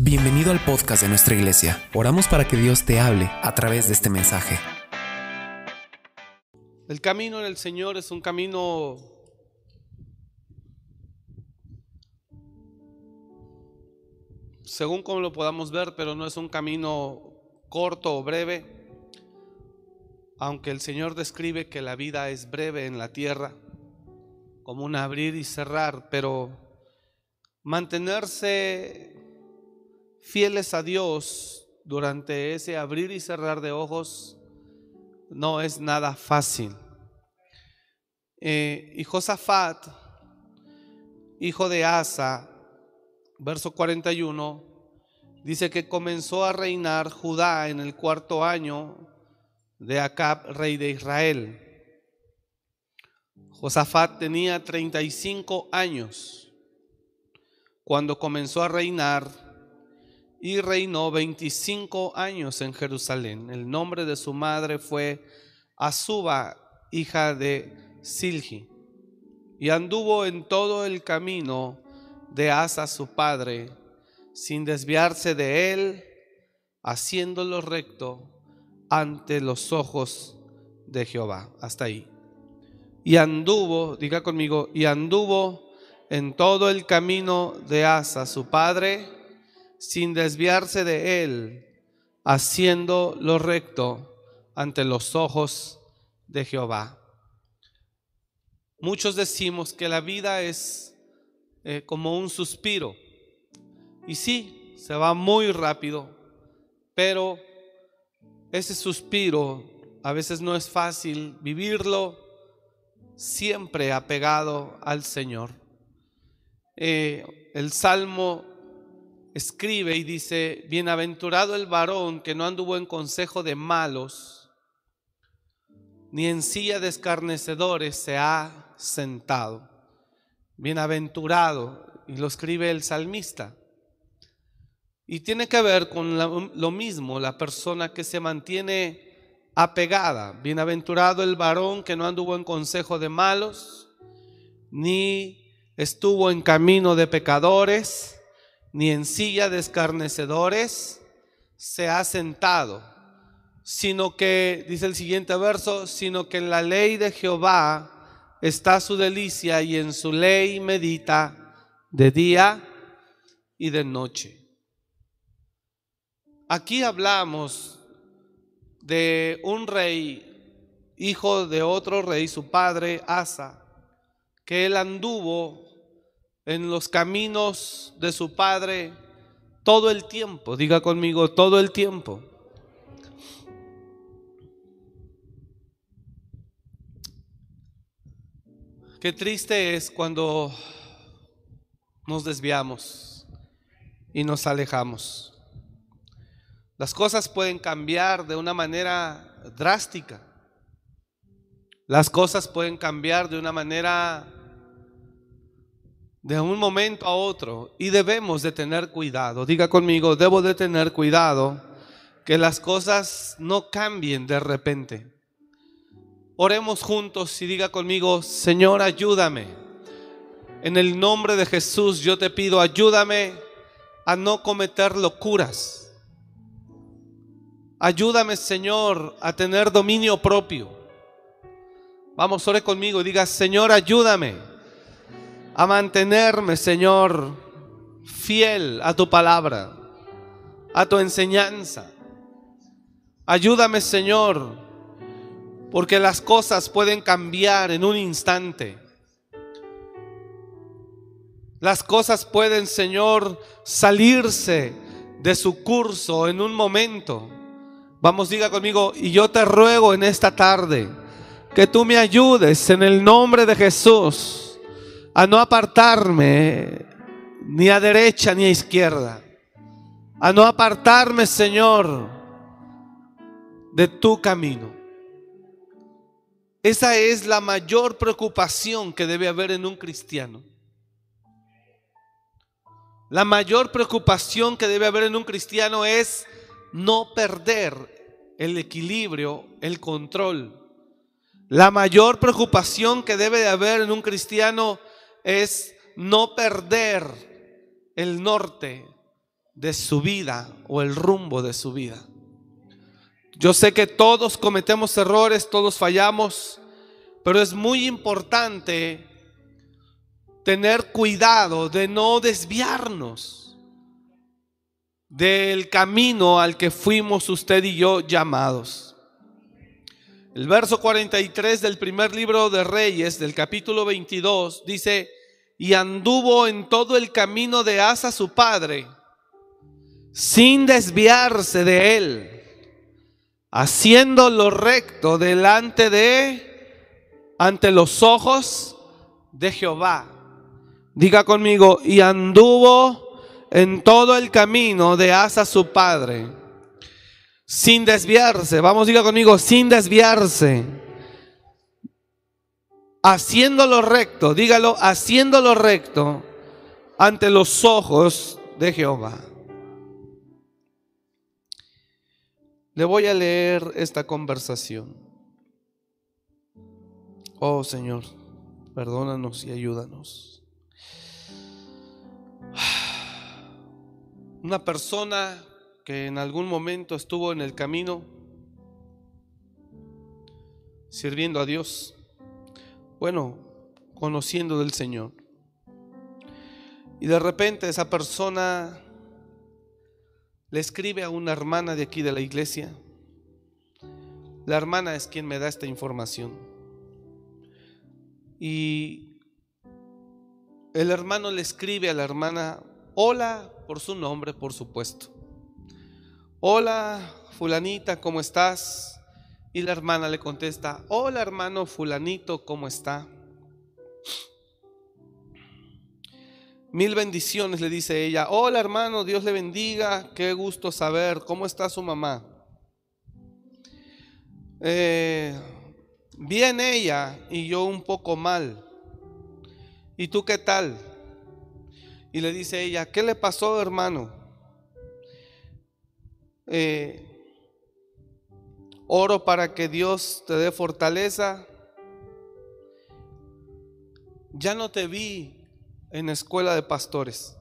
Bienvenido al podcast de nuestra iglesia. Oramos para que Dios te hable a través de este mensaje. El camino en el Señor es un camino según como lo podamos ver, pero no es un camino corto o breve. Aunque el Señor describe que la vida es breve en la tierra, como un abrir y cerrar, pero mantenerse fieles a Dios durante ese abrir y cerrar de ojos no es nada fácil. Eh, y Josafat, hijo de Asa, verso 41, dice que comenzó a reinar Judá en el cuarto año de Acab, rey de Israel. Josafat tenía 35 años cuando comenzó a reinar y reinó 25 años en Jerusalén. El nombre de su madre fue Azuba, hija de Silgi, y anduvo en todo el camino de Asa su padre, sin desviarse de él, haciéndolo recto ante los ojos de Jehová. Hasta ahí. Y anduvo, diga conmigo, y anduvo en todo el camino de Asa su padre, sin desviarse de él, haciendo lo recto ante los ojos de Jehová. Muchos decimos que la vida es eh, como un suspiro. Y sí, se va muy rápido, pero ese suspiro a veces no es fácil vivirlo siempre apegado al Señor. Eh, el Salmo escribe y dice, bienaventurado el varón que no anduvo en consejo de malos, ni en silla de escarnecedores se ha sentado. Bienaventurado, y lo escribe el salmista. Y tiene que ver con lo mismo, la persona que se mantiene apegada. Bienaventurado el varón que no anduvo en consejo de malos, ni estuvo en camino de pecadores, ni en silla de escarnecedores se ha sentado, sino que, dice el siguiente verso, sino que en la ley de Jehová está su delicia y en su ley medita de día y de noche. Aquí hablamos de un rey, hijo de otro rey, su padre Asa, que él anduvo en los caminos de su padre todo el tiempo. Diga conmigo, todo el tiempo. Qué triste es cuando nos desviamos y nos alejamos. Las cosas pueden cambiar de una manera drástica. Las cosas pueden cambiar de una manera de un momento a otro y debemos de tener cuidado. Diga conmigo, debo de tener cuidado que las cosas no cambien de repente. Oremos juntos y diga conmigo, Señor, ayúdame. En el nombre de Jesús yo te pido, ayúdame a no cometer locuras. Ayúdame, Señor, a tener dominio propio. Vamos, ore conmigo y diga, Señor, ayúdame a mantenerme, Señor, fiel a tu palabra, a tu enseñanza. Ayúdame, Señor, porque las cosas pueden cambiar en un instante. Las cosas pueden, Señor, salirse de su curso en un momento. Vamos, diga conmigo, y yo te ruego en esta tarde que tú me ayudes en el nombre de Jesús a no apartarme ni a derecha ni a izquierda, a no apartarme, Señor, de tu camino. Esa es la mayor preocupación que debe haber en un cristiano. La mayor preocupación que debe haber en un cristiano es no perder el equilibrio, el control. La mayor preocupación que debe de haber en un cristiano es no perder el norte de su vida o el rumbo de su vida. Yo sé que todos cometemos errores, todos fallamos, pero es muy importante tener cuidado de no desviarnos del camino al que fuimos usted y yo llamados. El verso 43 del primer libro de Reyes, del capítulo 22, dice, y anduvo en todo el camino de Asa su padre, sin desviarse de él, haciendo lo recto delante de, ante los ojos de Jehová. Diga conmigo, y anduvo en todo el camino de Asa su padre, sin desviarse. Vamos, diga conmigo, sin desviarse. Haciendo lo recto, dígalo, haciendo lo recto ante los ojos de Jehová. Le voy a leer esta conversación. Oh Señor, perdónanos y ayúdanos. Una persona que en algún momento estuvo en el camino sirviendo a Dios, bueno, conociendo del Señor. Y de repente esa persona le escribe a una hermana de aquí de la iglesia. La hermana es quien me da esta información. Y el hermano le escribe a la hermana, hola por su nombre, por supuesto. Hola, fulanita, ¿cómo estás? Y la hermana le contesta, hola hermano fulanito, ¿cómo está? Mil bendiciones, le dice ella. Hola hermano, Dios le bendiga. Qué gusto saber. ¿Cómo está su mamá? Eh, bien ella y yo un poco mal. ¿Y tú qué tal? Y le dice ella, ¿qué le pasó hermano? Eh, oro para que Dios te dé fortaleza. Ya no te vi en escuela de pastores.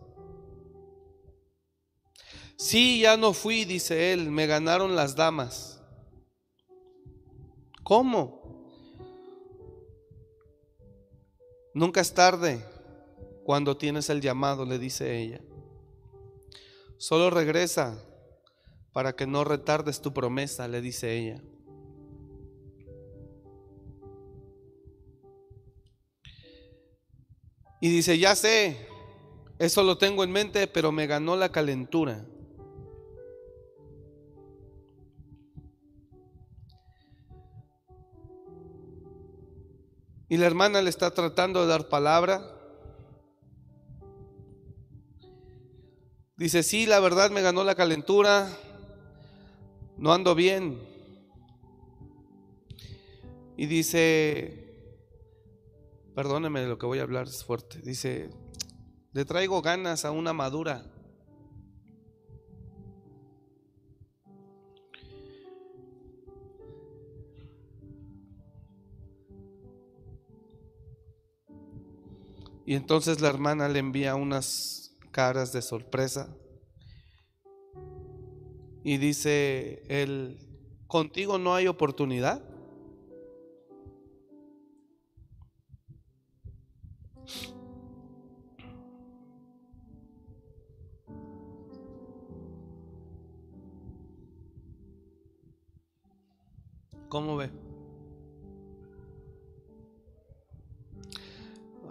Sí, ya no fui, dice él, me ganaron las damas. ¿Cómo? Nunca es tarde cuando tienes el llamado, le dice ella. Solo regresa para que no retardes tu promesa, le dice ella. Y dice, ya sé, eso lo tengo en mente, pero me ganó la calentura. Y la hermana le está tratando de dar palabra. Dice, sí, la verdad me ganó la calentura, no ando bien. Y dice, Perdóneme lo que voy a hablar, es fuerte. Dice, le traigo ganas a una madura. Y entonces la hermana le envía unas caras de sorpresa. Y dice él, contigo no hay oportunidad. ¿Cómo ve?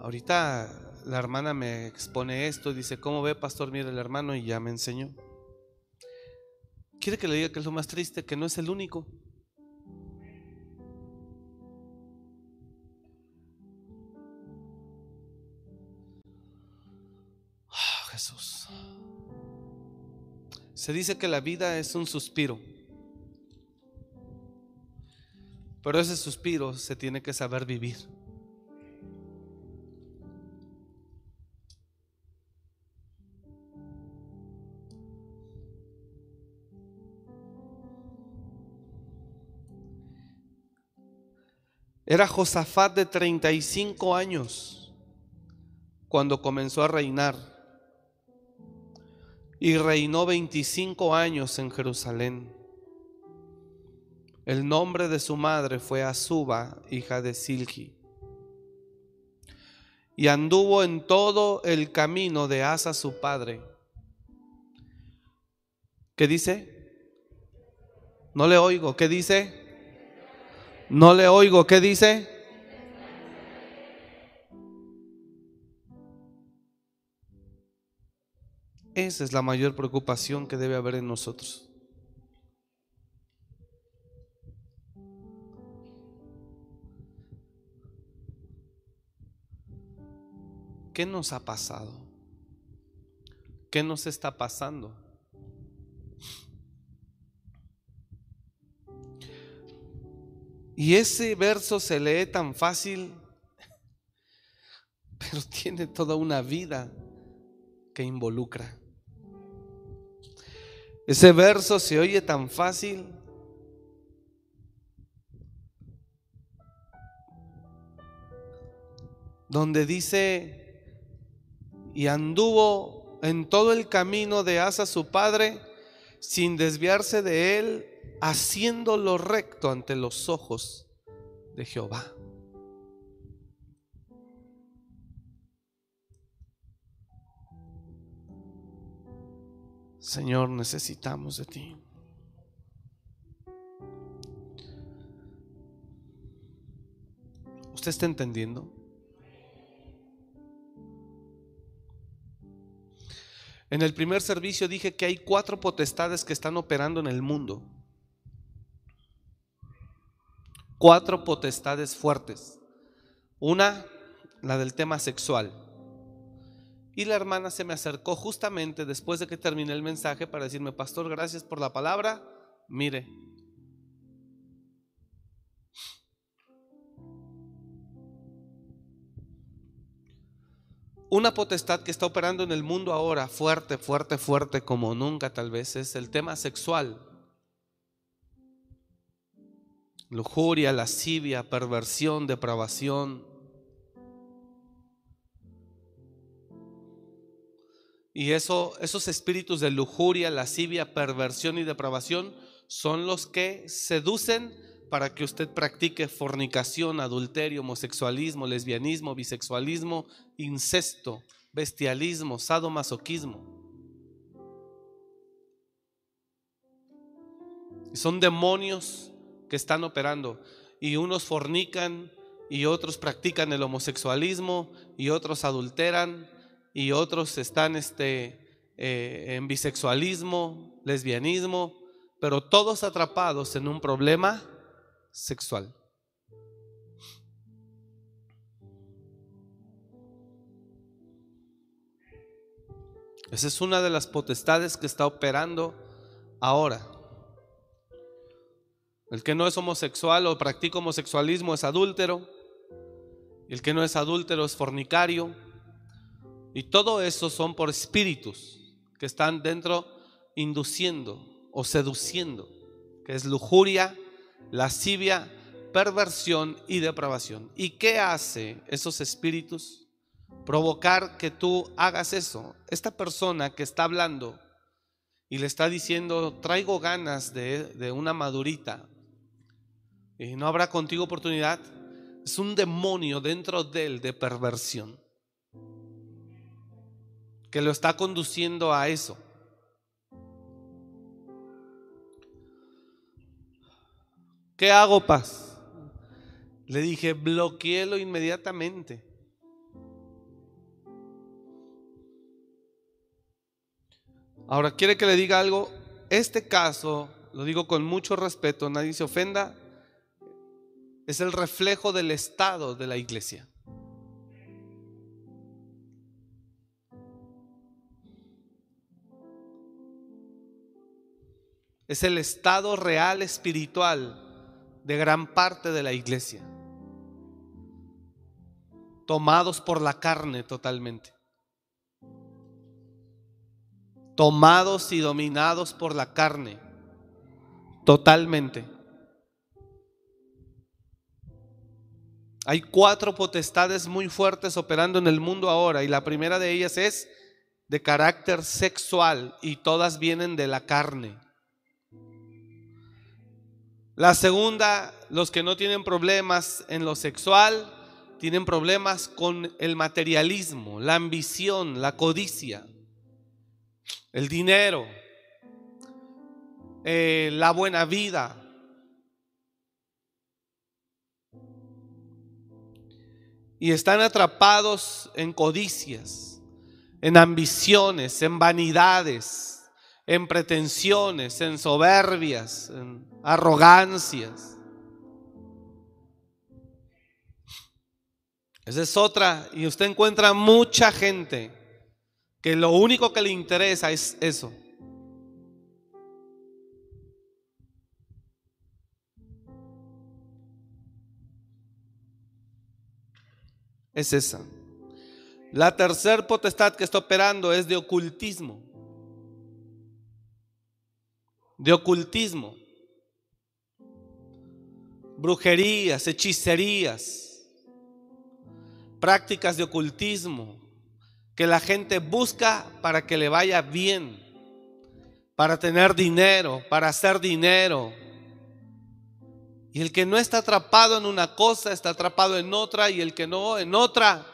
Ahorita la hermana me expone esto, dice, ¿cómo ve, pastor? Mire el hermano y ya me enseñó. ¿Quiere que le diga que es lo más triste? Que no es el único. Oh, Jesús. Se dice que la vida es un suspiro. Pero ese suspiro se tiene que saber vivir. Era Josafat de 35 años cuando comenzó a reinar. y reinó 25 años en Jerusalén. El nombre de su madre fue Azuba, hija de Silgi. Y anduvo en todo el camino de Asa su padre. ¿Qué dice? No le oigo. ¿Qué dice? No le oigo. ¿Qué dice? Esa es la mayor preocupación que debe haber en nosotros. ¿Qué nos ha pasado? ¿Qué nos está pasando? Y ese verso se lee tan fácil, pero tiene toda una vida que involucra. Ese verso se oye tan fácil. Donde dice, y anduvo en todo el camino de Asa su padre, sin desviarse de él, haciendo lo recto ante los ojos de Jehová. Señor, necesitamos de ti. ¿Usted está entendiendo? En el primer servicio dije que hay cuatro potestades que están operando en el mundo. Cuatro potestades fuertes. Una, la del tema sexual. Y la hermana se me acercó justamente después de que terminé el mensaje para decirme, pastor, gracias por la palabra. Mire, Una potestad que está operando en el mundo ahora, fuerte, fuerte, fuerte como nunca tal vez, es el tema sexual. Lujuria, lascivia, perversión, depravación, Y eso, esos espíritus de lujuria, lascivia, perversión y depravación son los que seducen para que usted practique fornicación, adulterio, homosexualismo, lesbianismo, bisexualismo, incesto, bestialismo, sadomasoquismo. Son demonios que están operando y unos fornican y otros practican el homosexualismo y otros adulteran y otros están este, eh, en bisexualismo, lesbianismo, pero todos atrapados en un problema sexual. Esa es una de las potestades que está operando ahora. El que no es homosexual o practica homosexualismo es adúltero. El que no es adúltero es fornicario. Y todo eso son por espíritus que están dentro induciendo o seduciendo, que es lujuria, lascivia, perversión y depravación. ¿Y qué hace esos espíritus? Provocar que tú hagas eso. Esta persona que está hablando y le está diciendo, traigo ganas de, de una madurita y no habrá contigo oportunidad, es un demonio dentro de él de perversión que lo está conduciendo a eso. ¿Qué hago, paz? Le dije, bloqueelo inmediatamente. Ahora, ¿quiere que le diga algo? Este caso, lo digo con mucho respeto, nadie se ofenda, es el reflejo del estado de la iglesia. Es el estado real espiritual de gran parte de la iglesia. Tomados por la carne totalmente. Tomados y dominados por la carne. Totalmente. Hay cuatro potestades muy fuertes operando en el mundo ahora y la primera de ellas es de carácter sexual y todas vienen de la carne. La segunda, los que no tienen problemas en lo sexual, tienen problemas con el materialismo, la ambición, la codicia, el dinero, eh, la buena vida. Y están atrapados en codicias, en ambiciones, en vanidades, en pretensiones, en soberbias, en arrogancias. Esa es otra. Y usted encuentra mucha gente que lo único que le interesa es eso. Es esa. La tercer potestad que está operando es de ocultismo. De ocultismo. Brujerías, hechicerías prácticas de ocultismo que la gente busca para que le vaya bien, para tener dinero, para hacer dinero. Y el que no está atrapado en una cosa, está atrapado en otra, y el que no, en otra.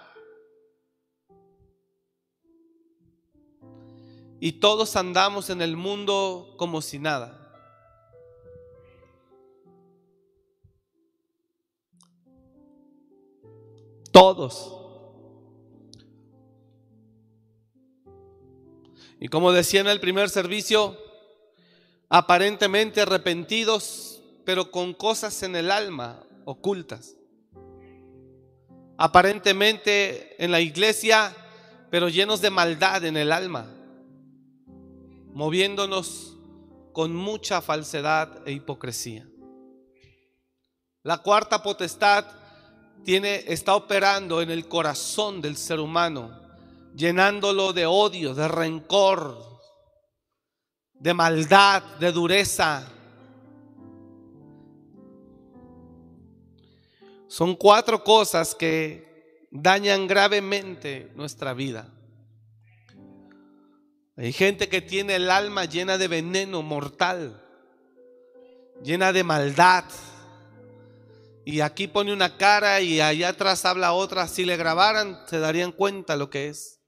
Y todos andamos en el mundo como si nada. Todos. Y como decía en el primer servicio, aparentemente arrepentidos, pero con cosas en el alma ocultas. Aparentemente en la iglesia, pero llenos de maldad en el alma, moviéndonos con mucha falsedad e hipocresía. La cuarta potestad tiene, está operando en el corazón del ser humano, llenándolo de odio, de rencor, de maldad, de dureza. Son cuatro cosas que dañan gravemente nuestra vida. Hay gente que tiene el alma llena de veneno mortal, llena de maldad, y aquí pone una cara y allá atrás habla otra. Si le grabaran, se darían cuenta lo que es.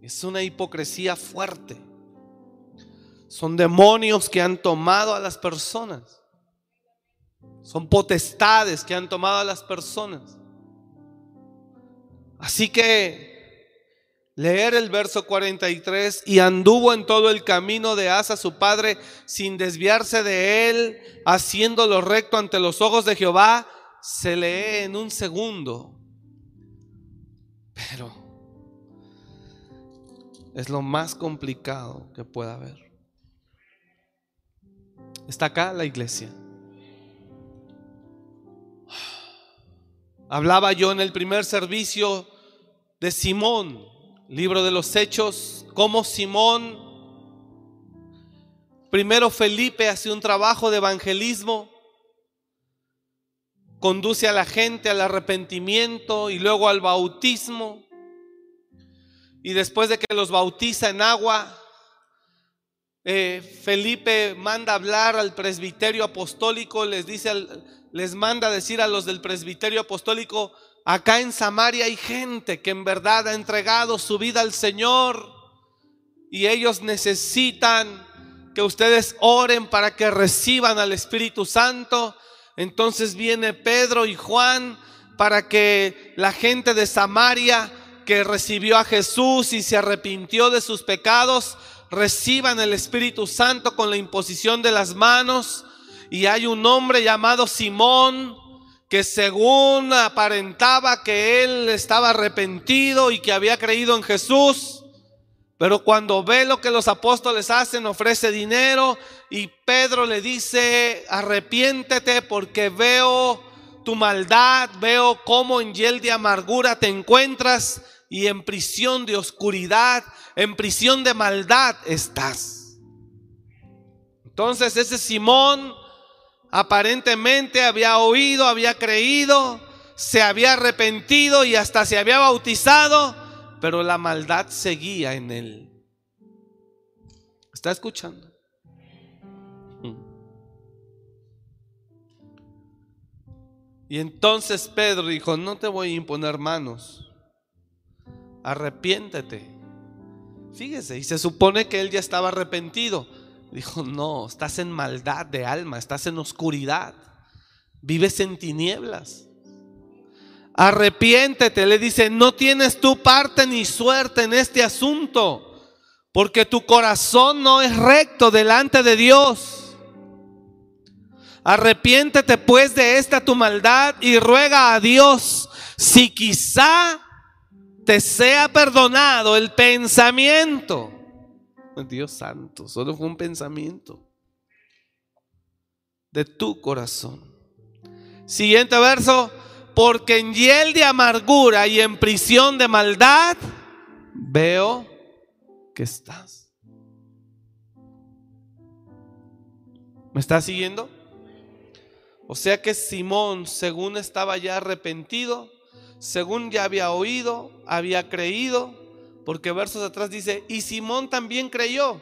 Es una hipocresía fuerte. Son demonios que han tomado a las personas. Son potestades que han tomado a las personas. Así que leer el verso 43, y anduvo en todo el camino de Asa su padre sin desviarse de él, haciendo lo recto ante los ojos de Jehová, se lee en un segundo. Pero es lo más complicado que pueda haber. Está acá la iglesia. Hablaba yo en el primer servicio de Simón, libro de los Hechos, como Simón, primero Felipe hace un trabajo de evangelismo, conduce a la gente al arrepentimiento y luego al bautismo. Y después de que los bautiza en agua, eh, Felipe manda hablar al presbiterio apostólico, les dice, les manda decir a los del presbiterio apostólico, Acá en Samaria hay gente que en verdad ha entregado su vida al Señor y ellos necesitan que ustedes oren para que reciban al Espíritu Santo. Entonces viene Pedro y Juan para que la gente de Samaria que recibió a Jesús y se arrepintió de sus pecados, reciban el Espíritu Santo con la imposición de las manos. Y hay un hombre llamado Simón, que según aparentaba que él estaba arrepentido y que había creído en Jesús, pero cuando ve lo que los apóstoles hacen, ofrece dinero y Pedro le dice, arrepiéntete porque veo tu maldad, veo cómo en hiel de amargura te encuentras y en prisión de oscuridad, en prisión de maldad estás. Entonces ese Simón aparentemente había oído, había creído, se había arrepentido y hasta se había bautizado, pero la maldad seguía en él. ¿Está escuchando? Y entonces Pedro dijo, no te voy a imponer manos, arrepiéntete. Fíjese, y se supone que él ya estaba arrepentido. Dijo, no, estás en maldad de alma, estás en oscuridad, vives en tinieblas. Arrepiéntete, le dice, no tienes tu parte ni suerte en este asunto, porque tu corazón no es recto delante de Dios. Arrepiéntete pues de esta tu maldad y ruega a Dios si quizá te sea perdonado el pensamiento. Dios santo, solo fue un pensamiento de tu corazón. Siguiente verso, porque en hiel de amargura y en prisión de maldad veo que estás. ¿Me estás siguiendo? O sea que Simón, según estaba ya arrepentido, según ya había oído, había creído, porque versos atrás dice, y Simón también creyó.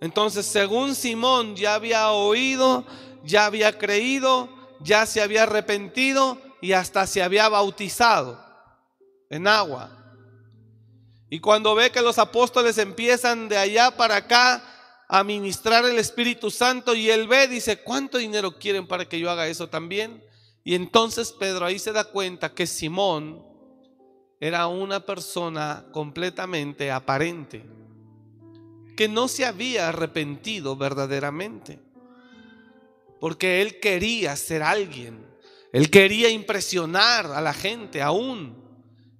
Entonces, según Simón ya había oído, ya había creído, ya se había arrepentido y hasta se había bautizado en agua. Y cuando ve que los apóstoles empiezan de allá para acá a ministrar el Espíritu Santo y él ve, dice, ¿cuánto dinero quieren para que yo haga eso también? Y entonces Pedro ahí se da cuenta que Simón era una persona completamente aparente, que no se había arrepentido verdaderamente, porque él quería ser alguien, él quería impresionar a la gente aún,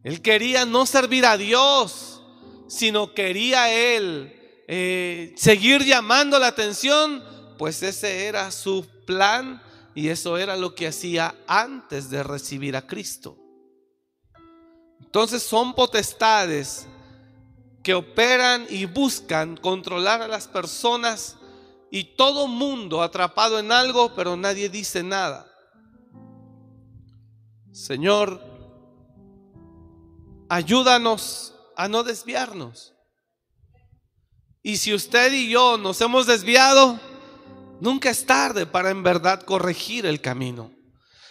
él quería no servir a Dios, sino quería él eh, seguir llamando la atención, pues ese era su plan y eso era lo que hacía antes de recibir a Cristo. Entonces son potestades que operan y buscan controlar a las personas y todo mundo atrapado en algo, pero nadie dice nada. Señor, ayúdanos a no desviarnos. Y si usted y yo nos hemos desviado, nunca es tarde para en verdad corregir el camino.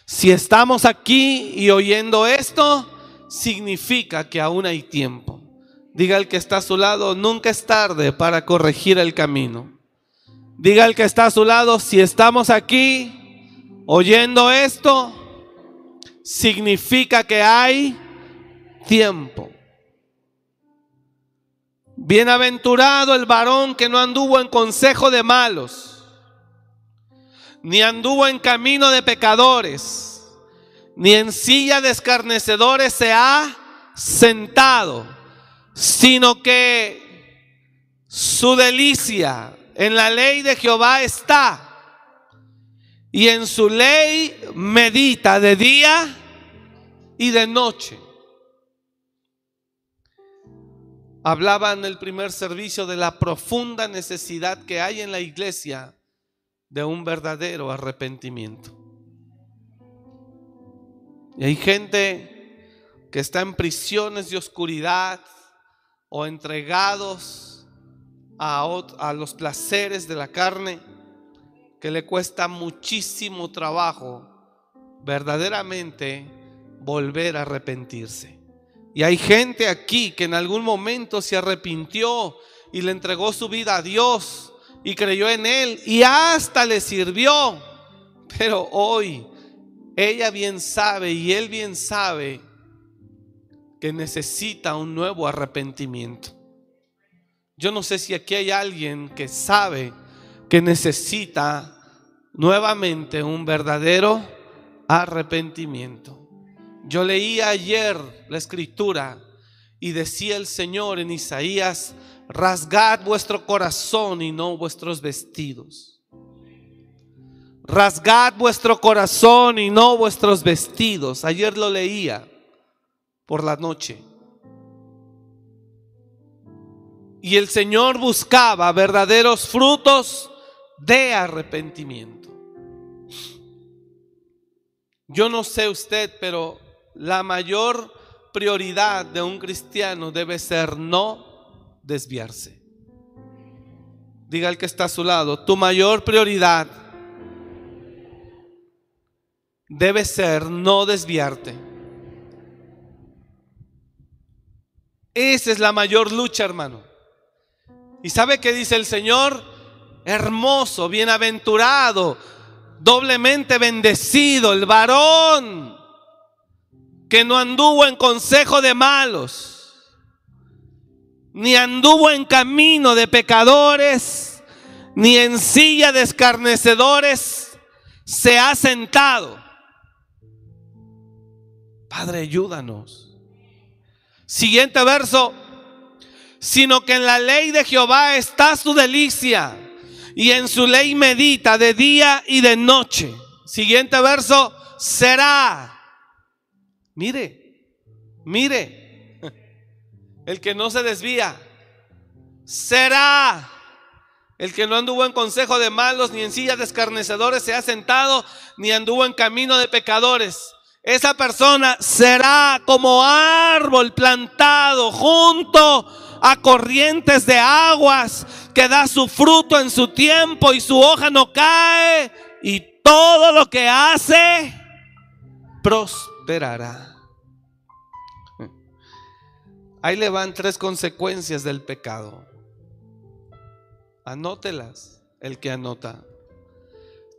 Si estamos aquí y oyendo esto, significa que aún hay tiempo. Diga el que está a su lado, nunca es tarde para corregir el camino. Diga el que está a su lado, si estamos aquí oyendo esto, significa que hay tiempo. Bienaventurado el varón que no anduvo en consejo de malos, ni anduvo en camino de pecadores, ni en silla de escarnecedores se ha sentado, sino que su delicia en la ley de Jehová está, y en su ley medita de día y de noche. Hablaba en el primer servicio de la profunda necesidad que hay en la iglesia de un verdadero arrepentimiento. Y hay gente que está en prisiones de oscuridad o entregados a, a los placeres de la carne, que le cuesta muchísimo trabajo verdaderamente volver a arrepentirse. Y hay gente aquí que en algún momento se arrepintió y le entregó su vida a Dios y creyó en Él y hasta le sirvió. Pero hoy ella bien sabe y él bien sabe que necesita un nuevo arrepentimiento. Yo no sé si aquí hay alguien que sabe que necesita nuevamente un verdadero arrepentimiento. Yo leía ayer la escritura y decía el Señor en Isaías, rasgad vuestro corazón y no vuestros vestidos. Rasgad vuestro corazón y no vuestros vestidos. Ayer lo leía por la noche. Y el Señor buscaba verdaderos frutos de arrepentimiento. Yo no sé usted, pero la mayor prioridad de un cristiano debe ser no desviarse. Diga el que está a su lado, tu mayor prioridad debe ser no desviarte. Esa es la mayor lucha, hermano. ¿Y sabe qué dice el Señor? Hermoso, bienaventurado, doblemente bendecido el varón que no anduvo en consejo de malos, ni anduvo en camino de pecadores, ni en silla de escarnecedores se ha sentado. Padre, ayúdanos. Siguiente verso. Sino que en la ley de Jehová está su delicia y en su ley medita de día y de noche. Siguiente verso. Será. Mire, mire. El que no se desvía. Será. El que no anduvo en consejo de malos, ni en silla de escarnecedores se ha sentado, ni anduvo en camino de pecadores esa persona será como árbol plantado junto a corrientes de aguas que da su fruto en su tiempo y su hoja no cae y todo lo que hace prosperará. Ahí le van tres consecuencias del pecado. Anótelas, el que anota.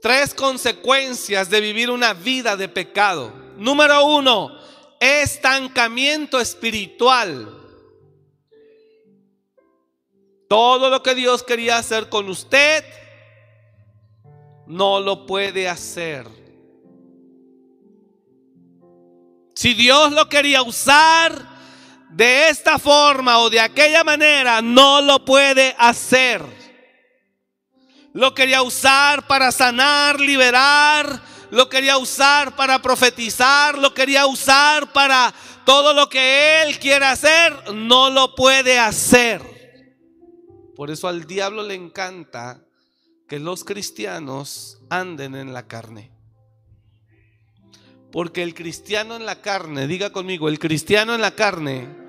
Tres consecuencias de vivir una vida de pecado. Número uno, estancamiento espiritual. Todo lo que Dios quería hacer con usted, no lo puede hacer. Si Dios lo quería usar de esta forma o de aquella manera, no lo puede hacer. Lo quería usar para sanar, liberar, lo quería usar para profetizar, lo quería usar para todo lo que Él quiere hacer, no lo puede hacer. Por eso al diablo le encanta que los cristianos anden en la carne. Porque el cristiano en la carne, diga conmigo, el cristiano en la carne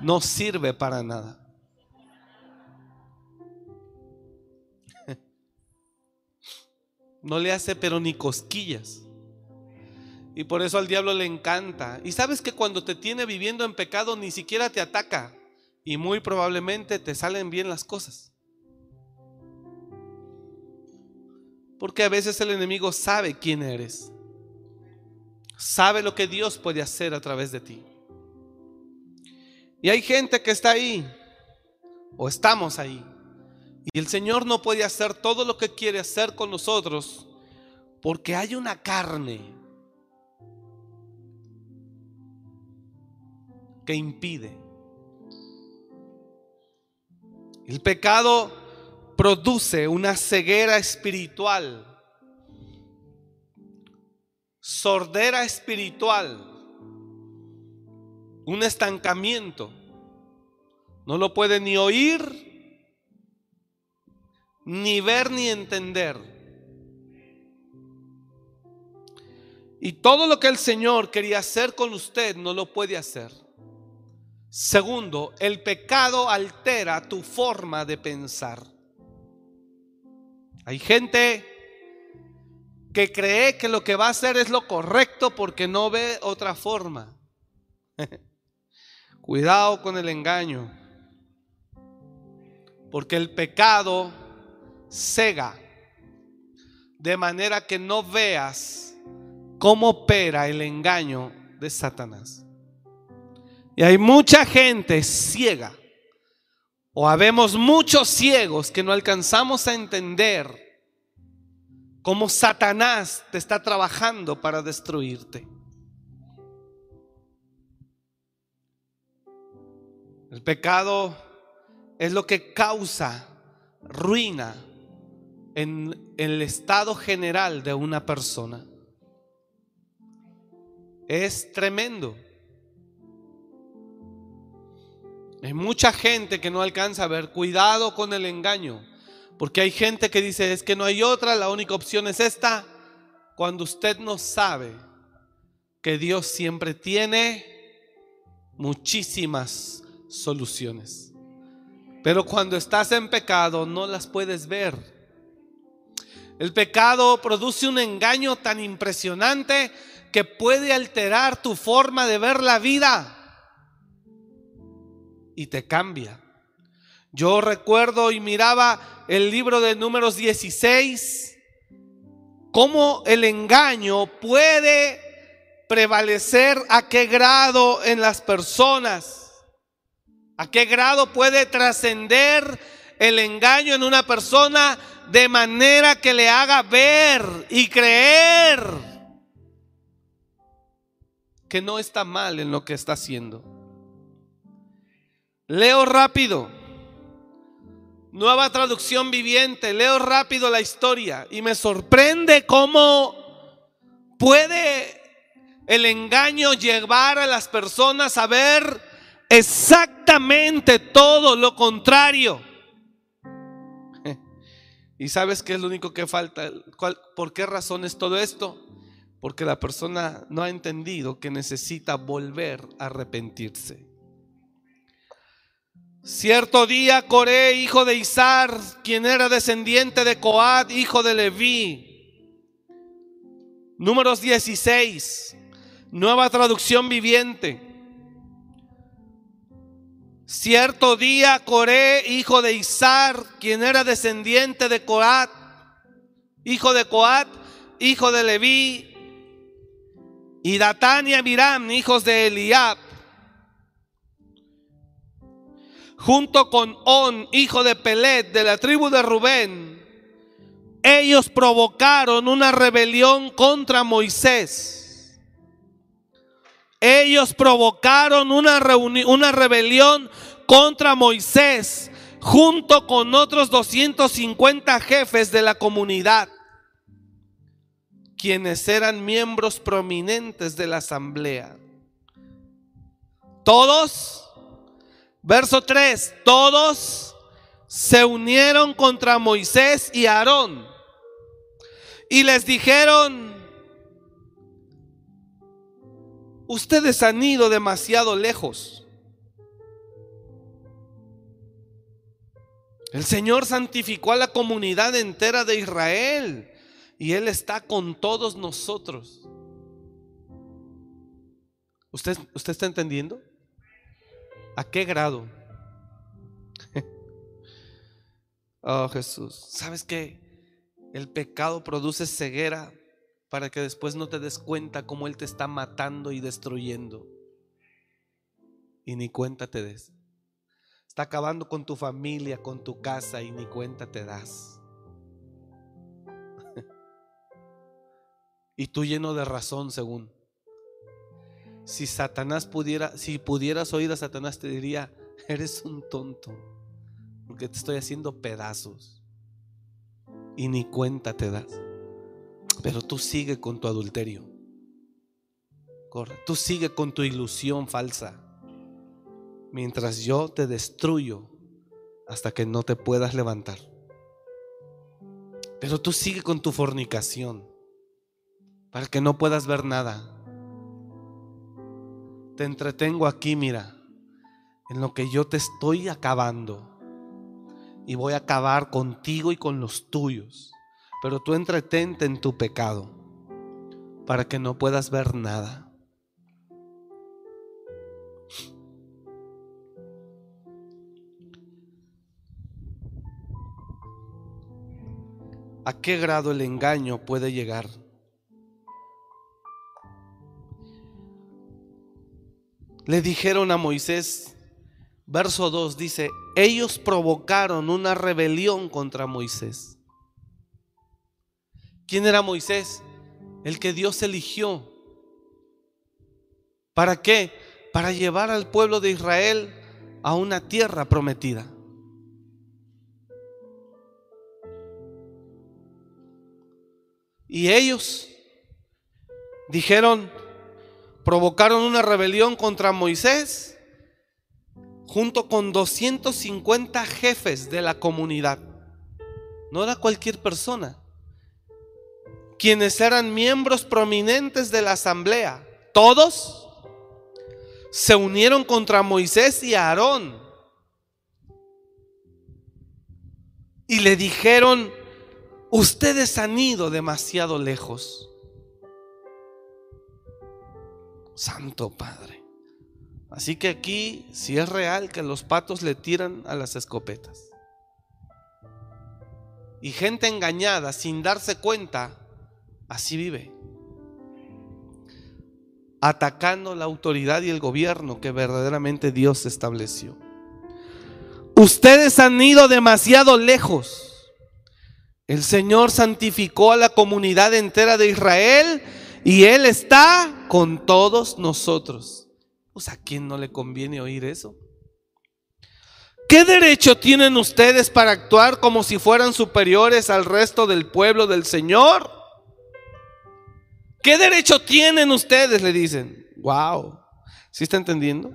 no sirve para nada. No le hace pero ni cosquillas. Y por eso al diablo le encanta. Y sabes que cuando te tiene viviendo en pecado ni siquiera te ataca. Y muy probablemente te salen bien las cosas. Porque a veces el enemigo sabe quién eres. Sabe lo que Dios puede hacer a través de ti. Y hay gente que está ahí. O estamos ahí y el Señor no puede hacer todo lo que quiere hacer con nosotros porque hay una carne que impide. El pecado produce una ceguera espiritual, sordera espiritual, un estancamiento. No lo puede ni oír ni ver ni entender. Y todo lo que el Señor quería hacer con usted no lo puede hacer. Segundo, el pecado altera tu forma de pensar. Hay gente que cree que lo que va a hacer es lo correcto porque no ve otra forma. Cuidado con el engaño. Porque el pecado cega, de manera que no veas cómo opera el engaño de Satanás. Y hay mucha gente ciega, o habemos muchos ciegos que no alcanzamos a entender cómo Satanás te está trabajando para destruirte. El pecado es lo que causa ruina en, el estado general de una persona. Es tremendo. Hay mucha gente que no alcanza a ver. Cuidado con el engaño. Porque hay gente que dice, es que no hay otra, la única opción es esta. cuando usted no sabe que Dios siempre tiene muchísimas soluciones. Pero cuando estás en pecado no las puedes ver. El pecado produce un engaño tan impresionante que puede alterar tu forma de ver la vida y te cambia. Yo recuerdo y miraba el libro de números 16, cómo el engaño puede prevalecer a qué grado en las personas, a qué grado puede trascender el engaño en una persona de manera que le haga ver y creer que no está mal en lo que está haciendo. Leo rápido. Nueva traducción viviente. Leo rápido la historia y me sorprende cómo puede el engaño llevar a las personas a ver exactamente todo lo contrario. ¿Y sabes qué es lo único que falta? ¿Por qué razón es todo esto? Porque la persona no ha entendido que necesita volver a arrepentirse. Cierto día Coré, hijo de Izar, quien era descendiente de Coad, hijo de Leví. Números 16, nueva traducción viviente. Cierto día Coré, hijo de Izar, quien era descendiente de Coat, hijo de Coat, hijo de Leví, y Datán y Abiram, hijos de Eliab, junto con On, hijo de Pelet, de la tribu de Rubén, ellos provocaron una rebelión contra Moisés. Ellos provocaron una, una rebelión contra Moisés junto con otros 250 jefes de la comunidad, quienes eran miembros prominentes de la asamblea. Todos Verso 3, todos se unieron contra Moisés y Aarón y les dijeron, ustedes han ido demasiado lejos. El Señor santificó a la comunidad entera de Israel y Él está con todos nosotros. ¿Usted, usted está entendiendo? ¿A qué grado? oh Jesús, ¿sabes qué? El pecado produce ceguera para que después no te des cuenta cómo Él te está matando y destruyendo. Y ni cuenta te des. Está acabando con tu familia, con tu casa y ni cuenta te das. y tú lleno de razón según. Si Satanás pudiera, si pudieras oír a Satanás, te diría, eres un tonto, porque te estoy haciendo pedazos. Y ni cuenta te das. Pero tú sigue con tu adulterio. Tú sigue con tu ilusión falsa. Mientras yo te destruyo hasta que no te puedas levantar. Pero tú sigue con tu fornicación para que no puedas ver nada te entretengo aquí, mira, en lo que yo te estoy acabando. Y voy a acabar contigo y con los tuyos. Pero tú entretente en tu pecado para que no puedas ver nada. ¿A qué grado el engaño puede llegar? le dijeron a Moisés, verso 2 dice, ellos provocaron una rebelión contra Moisés. ¿Quién era Moisés? El que Dios eligió. ¿Para qué? Para llevar al pueblo de Israel a una tierra prometida. Y ellos dijeron, provocaron una rebelión contra Moisés junto con 250 jefes de la comunidad. No era cualquier persona. Quienes eran miembros prominentes de la asamblea, todos se unieron contra Moisés y Aarón y le dijeron, ustedes han ido demasiado lejos. Santo Padre. Así que aquí si es real que los patos le tiran a las escopetas. Y gente engañada sin darse cuenta, así vive. Atacando la autoridad y el gobierno que verdaderamente Dios estableció. Ustedes han ido demasiado lejos. El Señor santificó a la comunidad entera de Israel y Él está con todos nosotros. Pues a quién no le conviene oír eso. ¿Qué derecho tienen ustedes para actuar como si fueran superiores al resto del pueblo del Señor? ¿Qué derecho tienen ustedes? Le dicen. Wow. ¿Sí está entendiendo?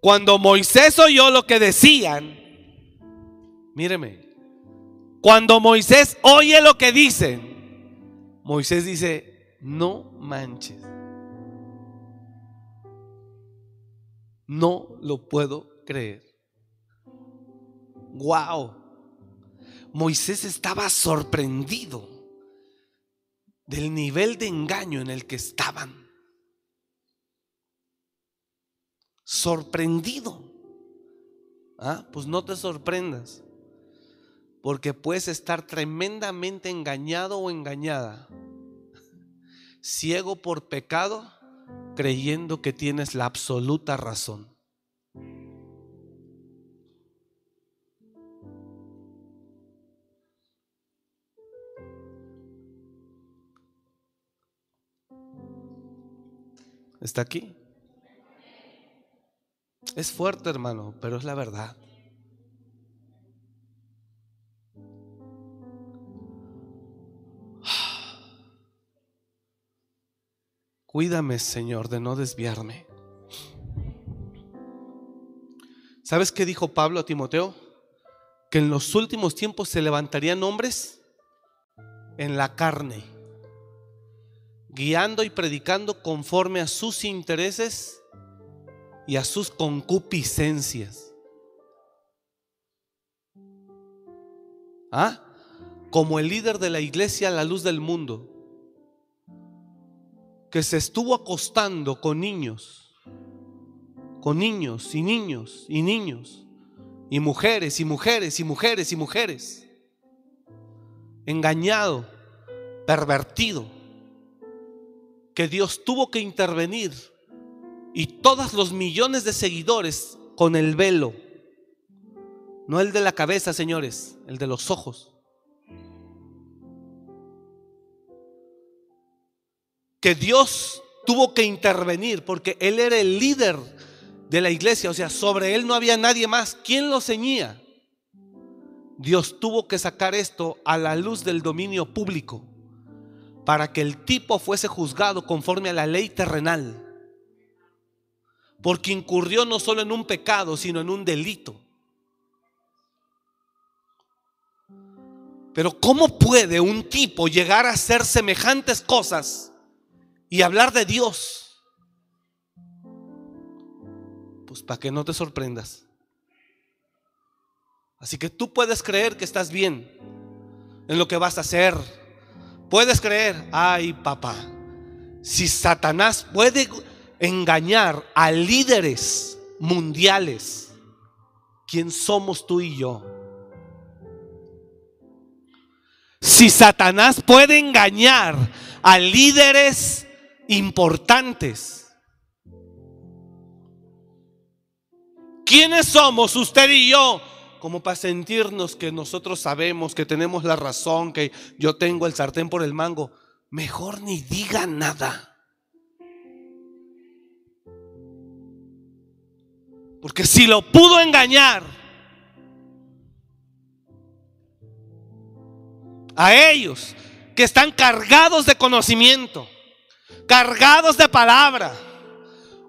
Cuando Moisés oyó lo que decían, míreme, cuando Moisés oye lo que dicen, Moisés dice, no manches. No lo puedo creer. Wow. Moisés estaba sorprendido del nivel de engaño en el que estaban. sorprendido. Ah, pues no te sorprendas, porque puedes estar tremendamente engañado o engañada, ciego por pecado, creyendo que tienes la absoluta razón. ¿Está aquí? Es fuerte, hermano, pero es la verdad. Cuídame, Señor, de no desviarme. ¿Sabes qué dijo Pablo a Timoteo? Que en los últimos tiempos se levantarían hombres en la carne, guiando y predicando conforme a sus intereses y a sus concupiscencias. ¿Ah? Como el líder de la iglesia a la luz del mundo, que se estuvo acostando con niños, con niños y niños y niños, y mujeres y mujeres y mujeres y mujeres, engañado, pervertido, que Dios tuvo que intervenir y todos los millones de seguidores con el velo. No el de la cabeza, señores, el de los ojos. Que Dios tuvo que intervenir porque Él era el líder de la iglesia, o sea, sobre Él no había nadie más. ¿Quién lo ceñía? Dios tuvo que sacar esto a la luz del dominio público para que el tipo fuese juzgado conforme a la ley terrenal porque incurrió no solo en un pecado, sino en un delito. Pero ¿cómo puede un tipo llegar a hacer semejantes cosas y hablar de Dios? Pues para que no te sorprendas. Así que tú puedes creer que estás bien en lo que vas a hacer. Puedes creer, ay papá, si Satanás puede engañar a líderes mundiales, ¿quién somos tú y yo? Si Satanás puede engañar a líderes importantes, ¿quiénes somos usted y yo? Como para sentirnos que nosotros sabemos que tenemos la razón, que yo tengo el sartén por el mango. Mejor ni diga nada. Porque si lo pudo engañar a ellos que están cargados de conocimiento, cargados de palabra,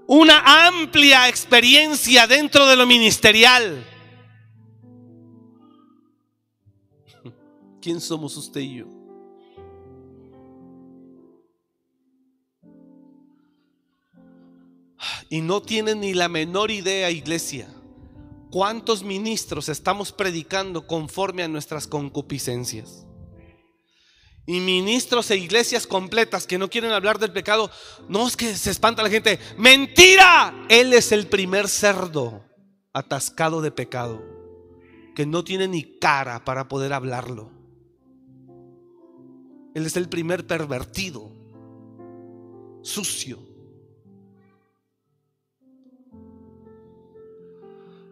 una amplia experiencia dentro de lo ministerial. ¿Quién somos usted y yo? Y no tienen ni la menor idea, iglesia, cuántos ministros estamos predicando conforme a nuestras concupiscencias. Y ministros e iglesias completas que no quieren hablar del pecado, no es que se espanta la gente. Mentira, Él es el primer cerdo atascado de pecado, que no tiene ni cara para poder hablarlo. Él es el primer pervertido, sucio.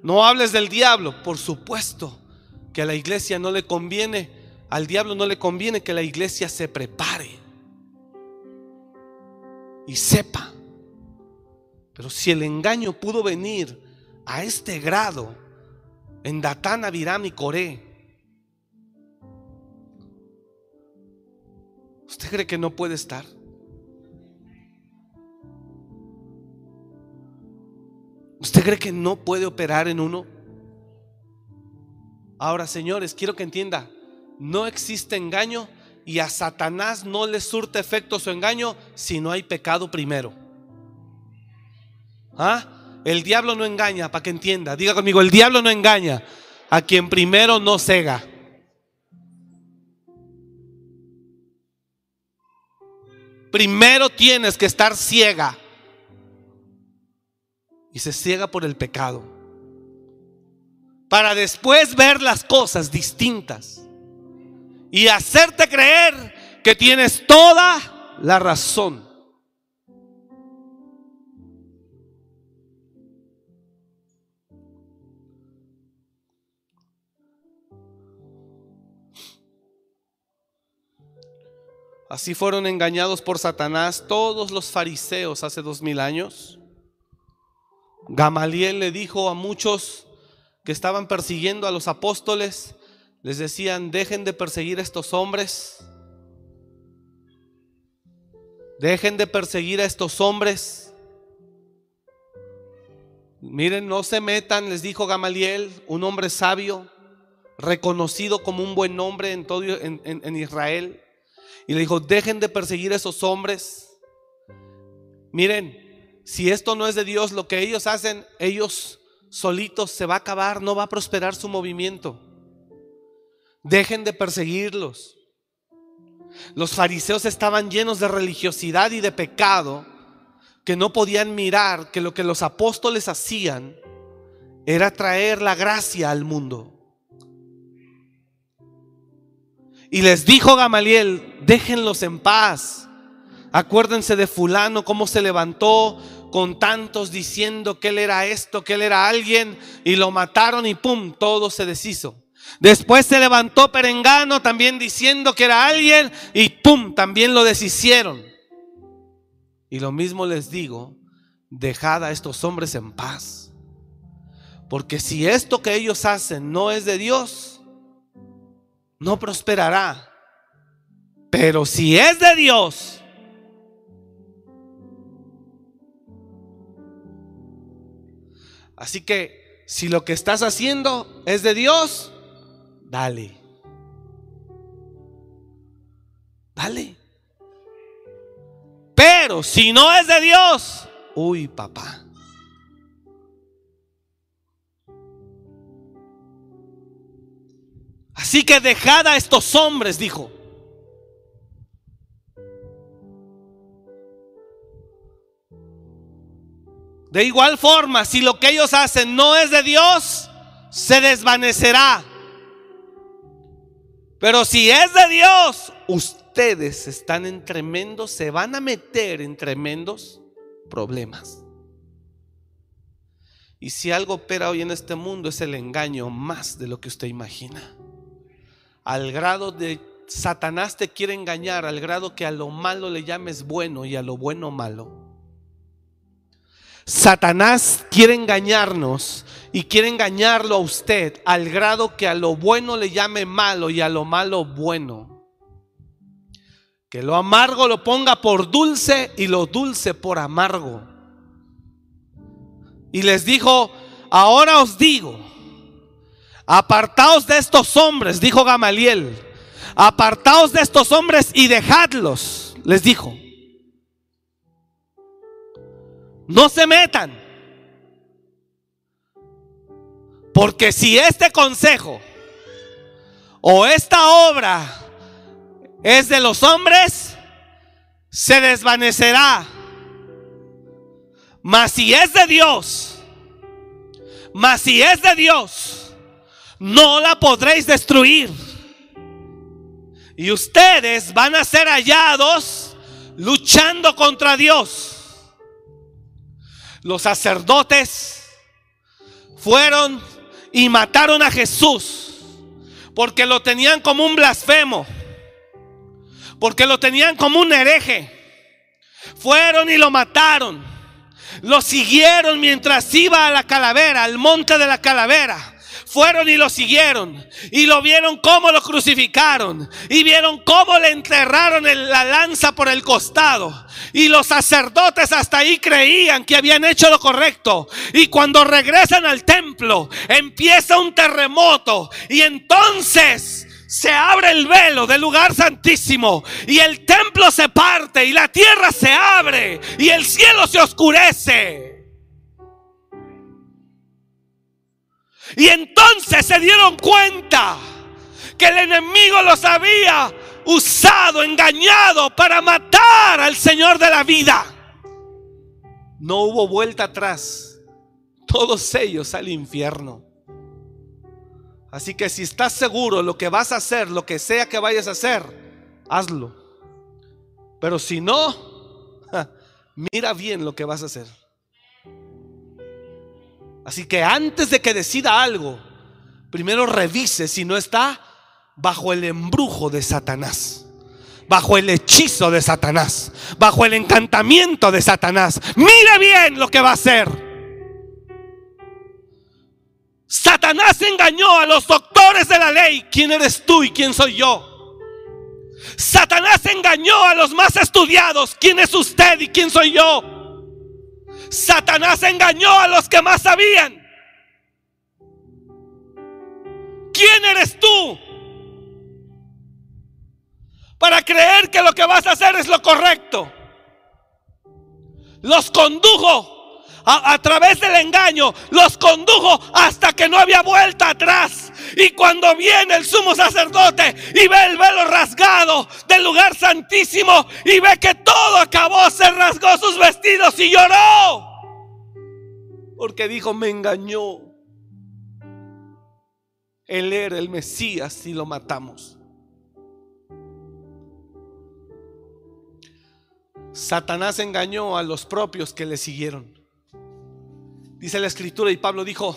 No hables del diablo, por supuesto que a la iglesia no le conviene, al diablo no le conviene que la iglesia se prepare y sepa. Pero si el engaño pudo venir a este grado en Datán, Abiram y Coré, ¿usted cree que no puede estar? ¿Usted cree que no puede operar en uno? Ahora, señores, quiero que entienda, no existe engaño y a Satanás no le surte efecto su engaño si no hay pecado primero. ¿Ah? El diablo no engaña, para que entienda. Diga conmigo, el diablo no engaña a quien primero no cega. Primero tienes que estar ciega. Y se ciega por el pecado. Para después ver las cosas distintas. Y hacerte creer que tienes toda la razón. Así fueron engañados por Satanás todos los fariseos hace dos mil años. Gamaliel le dijo a muchos que estaban persiguiendo a los apóstoles, les decían, dejen de perseguir a estos hombres, dejen de perseguir a estos hombres. Miren, no se metan, les dijo Gamaliel, un hombre sabio, reconocido como un buen hombre en todo en, en Israel. Y le dijo, dejen de perseguir a esos hombres. Miren, si esto no es de Dios, lo que ellos hacen, ellos solitos se va a acabar, no va a prosperar su movimiento. Dejen de perseguirlos. Los fariseos estaban llenos de religiosidad y de pecado que no podían mirar que lo que los apóstoles hacían era traer la gracia al mundo. Y les dijo Gamaliel, déjenlos en paz. Acuérdense de fulano, cómo se levantó con tantos diciendo que él era esto, que él era alguien, y lo mataron y pum, todo se deshizo. Después se levantó Perengano también diciendo que era alguien y pum, también lo deshicieron. Y lo mismo les digo, dejad a estos hombres en paz. Porque si esto que ellos hacen no es de Dios, no prosperará. Pero si es de Dios, así que si lo que estás haciendo es de Dios, dale. Dale. Pero si no es de Dios, uy, papá. Así que dejad a estos hombres, dijo. De igual forma, si lo que ellos hacen no es de Dios, se desvanecerá. Pero si es de Dios, ustedes están en tremendos, se van a meter en tremendos problemas. Y si algo opera hoy en este mundo es el engaño más de lo que usted imagina al grado de Satanás te quiere engañar, al grado que a lo malo le llames bueno y a lo bueno malo. Satanás quiere engañarnos y quiere engañarlo a usted al grado que a lo bueno le llame malo y a lo malo bueno. Que lo amargo lo ponga por dulce y lo dulce por amargo. Y les dijo, ahora os digo, Apartaos de estos hombres, dijo Gamaliel. apartaos de estos hombres y dejadlos, les dijo. No se metan. Porque si este consejo o esta obra es de los hombres, se desvanecerá. Mas si es de Dios, mas si es de Dios, no la podréis destruir. Y ustedes van a ser hallados luchando contra Dios. Los sacerdotes fueron y mataron a Jesús porque lo tenían como un blasfemo, porque lo tenían como un hereje. Fueron y lo mataron. Lo siguieron mientras iba a la calavera, al monte de la calavera fueron y lo siguieron y lo vieron cómo lo crucificaron y vieron cómo le enterraron la lanza por el costado. Y los sacerdotes hasta ahí creían que habían hecho lo correcto. Y cuando regresan al templo, empieza un terremoto y entonces se abre el velo del lugar santísimo y el templo se parte y la tierra se abre y el cielo se oscurece. Y entonces se dieron cuenta que el enemigo los había usado, engañado para matar al Señor de la vida. No hubo vuelta atrás. Todos ellos al infierno. Así que si estás seguro lo que vas a hacer, lo que sea que vayas a hacer, hazlo. Pero si no, mira bien lo que vas a hacer. Así que antes de que decida algo, primero revise si no está bajo el embrujo de Satanás, bajo el hechizo de Satanás, bajo el encantamiento de Satanás. Mire bien lo que va a hacer. Satanás engañó a los doctores de la ley. ¿Quién eres tú y quién soy yo? Satanás engañó a los más estudiados. ¿Quién es usted y quién soy yo? Satanás engañó a los que más sabían. ¿Quién eres tú? Para creer que lo que vas a hacer es lo correcto. Los condujo a, través del engaño, los condujo hasta que no había vuelta atrás. Y cuando viene el sumo sacerdote y ve el velo rasgado del lugar santísimo y ve que todo acabó, se rasgó sus vestidos y lloró. Porque dijo, me engañó. Él era el Mesías y lo matamos. Satanás engañó a los propios que le siguieron. Dice la escritura y Pablo dijo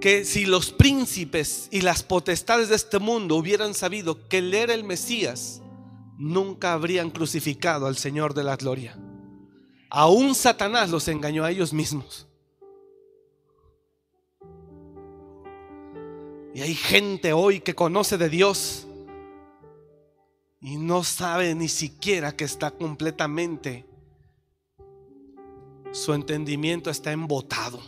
que si los príncipes y las potestades de este mundo hubieran sabido que él era el Mesías, nunca habrían crucificado al Señor de la gloria. Aún Satanás los engañó a ellos mismos. Y hay gente hoy que conoce de Dios y no sabe ni siquiera que está completamente, su entendimiento está embotado.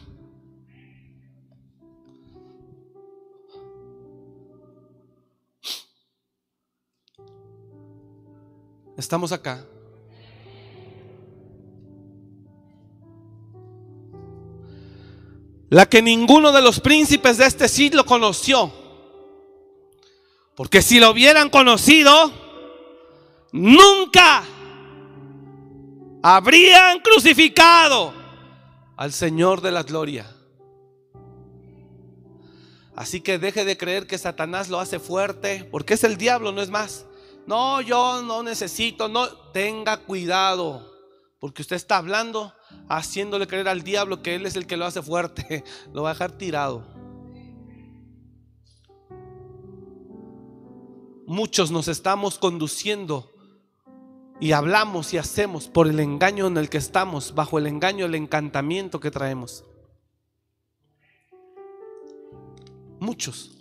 Estamos acá. La que ninguno de los príncipes de este siglo conoció. Porque si lo hubieran conocido, nunca habrían crucificado al Señor de la gloria. Así que deje de creer que Satanás lo hace fuerte, porque es el diablo, no es más. No, yo no necesito, no, tenga cuidado, porque usted está hablando haciéndole creer al diablo que él es el que lo hace fuerte, lo va a dejar tirado. Muchos nos estamos conduciendo y hablamos y hacemos por el engaño en el que estamos, bajo el engaño, el encantamiento que traemos. Muchos.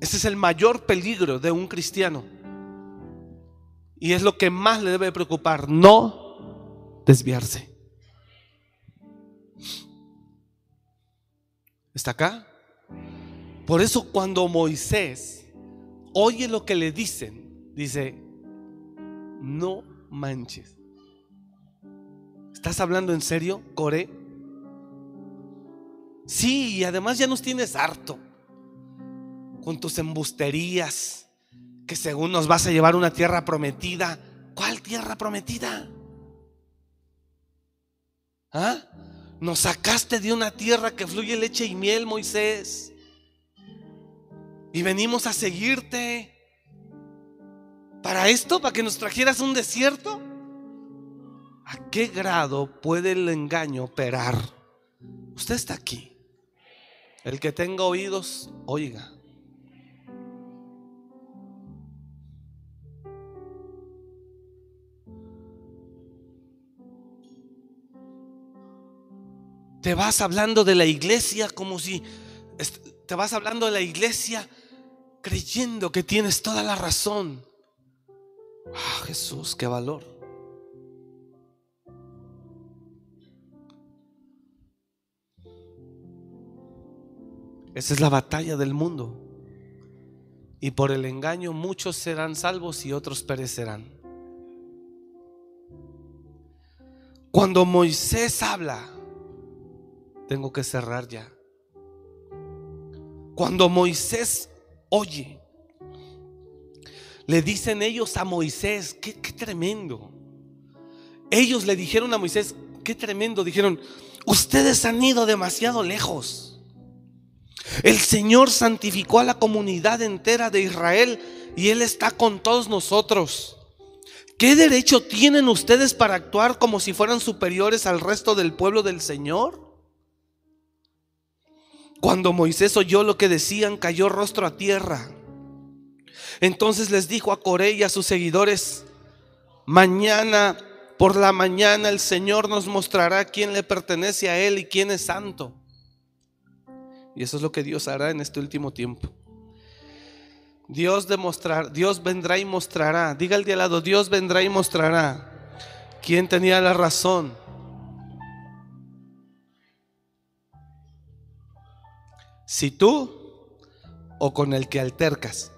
Ese es el mayor peligro de un cristiano. Y es lo que más le debe preocupar. No desviarse. ¿Está acá? Por eso cuando Moisés oye lo que le dicen, dice, no manches. ¿Estás hablando en serio, Core? Sí, y además ya nos tienes harto con tus embusterías, que según nos vas a llevar una tierra prometida. ¿Cuál tierra prometida? ¿Ah? Nos sacaste de una tierra que fluye leche y miel, Moisés. Y venimos a seguirte. ¿Para esto? ¿Para que nos trajeras un desierto? ¿A qué grado puede el engaño operar? Usted está aquí. El que tenga oídos, oiga. Te vas hablando de la iglesia como si te vas hablando de la iglesia creyendo que tienes toda la razón. Ah, Jesús, qué valor. Esa es la batalla del mundo. Y por el engaño muchos serán salvos y otros perecerán. Cuando Moisés habla, tengo que cerrar ya. Cuando Moisés oye, le dicen ellos a Moisés, qué, tremendo. Ellos le dijeron a Moisés, qué tremendo, dijeron, ustedes han ido demasiado lejos. El Señor santificó a la comunidad entera de Israel y Él está con todos nosotros. ¿Qué derecho tienen ustedes para actuar como si fueran superiores al resto del pueblo del Señor? Cuando Moisés oyó lo que decían, cayó rostro a tierra. Entonces les dijo a Coré y a sus seguidores, mañana por la mañana el Señor nos mostrará quién le pertenece a Él y quién es santo. Y eso es lo que Dios hará en este último tiempo. Dios demostrar, Dios vendrá y mostrará. Diga el de al lado, Dios vendrá y mostrará quién tenía la razón Si tú o con el que altercas.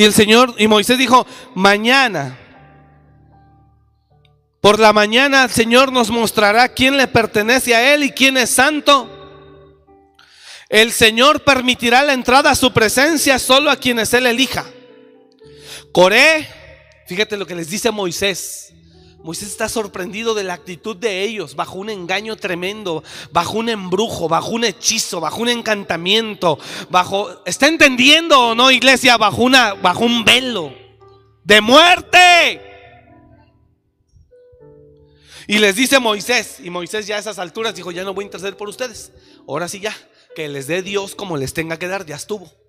Y el Señor y Moisés dijo, mañana, por la mañana el Señor nos mostrará quién le pertenece a Él y quién es santo. El Señor permitirá la entrada a su presencia solo a quienes Él elija. Coré, fíjate lo que les dice Moisés. Moisés está sorprendido de la actitud de ellos, bajo un engaño tremendo, bajo un embrujo, bajo un hechizo, bajo un encantamiento, bajo ¿Está entendiendo o no, iglesia? Bajo una bajo un velo de muerte. Y les dice Moisés, y Moisés ya a esas alturas dijo, "Ya no voy a interceder por ustedes. Ahora sí ya, que les dé Dios como les tenga que dar, ya estuvo."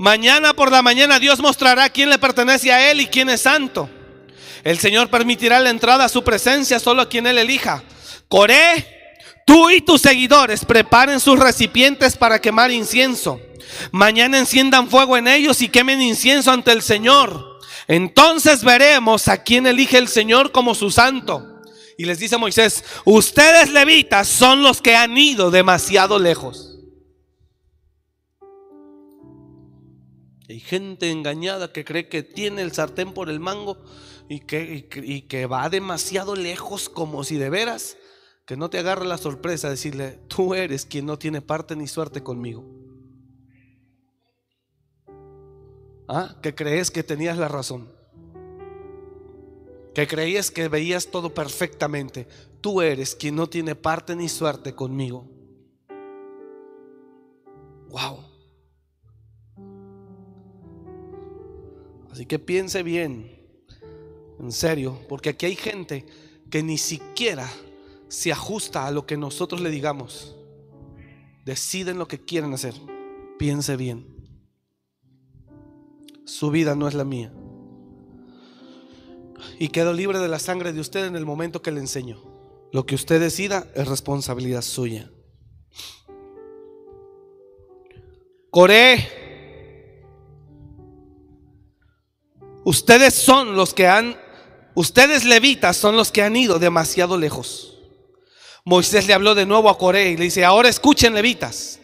Mañana por la mañana Dios mostrará quién le pertenece a Él y quién es santo. El Señor permitirá la entrada a su presencia solo a quien Él elija. Coré, tú y tus seguidores preparen sus recipientes para quemar incienso. Mañana enciendan fuego en ellos y quemen incienso ante el Señor. Entonces veremos a quién elige el Señor como su santo. Y les dice Moisés, ustedes levitas son los que han ido demasiado lejos. Hay gente engañada que cree que tiene el sartén por el mango y que, y va demasiado lejos como si de veras que no te agarre la sorpresa de decirle, tú eres quien no tiene parte ni suerte conmigo. ¿Ah? Que crees que tenías la razón. Que creías que veías todo perfectamente. Tú eres quien no tiene parte ni suerte conmigo. Wow. Así que piense bien, en serio, porque aquí hay gente que ni siquiera se ajusta a lo que nosotros le digamos. Deciden lo que quieren hacer. Piense bien. Su vida no es la mía. Y quedo libre de la sangre de usted en el momento que le enseño. Lo que usted decida es responsabilidad suya. Coré Ustedes son los que han, ustedes levitas son los que han ido demasiado lejos. Moisés le habló de nuevo a Coré y le dice, ahora escuchen levitas.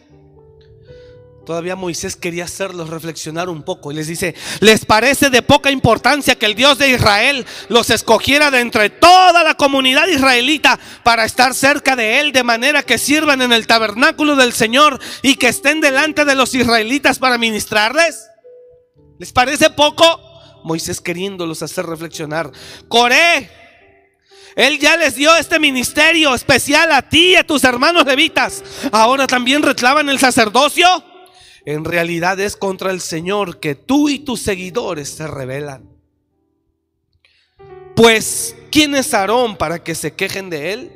Todavía Moisés quería hacerlos reflexionar un poco y les dice, ¿les parece de poca importancia que el Dios de Israel los escogiera de entre toda la comunidad israelita para estar cerca de él de manera que sirvan en el tabernáculo del Señor y que estén delante de los israelitas para ministrarles? ¿Les parece poco? Moisés queriéndolos hacer reflexionar. Coré, él ya les dio este ministerio especial a ti y a tus hermanos levitas. Ahora también reclaman el sacerdocio en realidad es contra el Señor que tú y tus seguidores se rebelan. Pues, ¿quién es Aarón para que se quejen de él?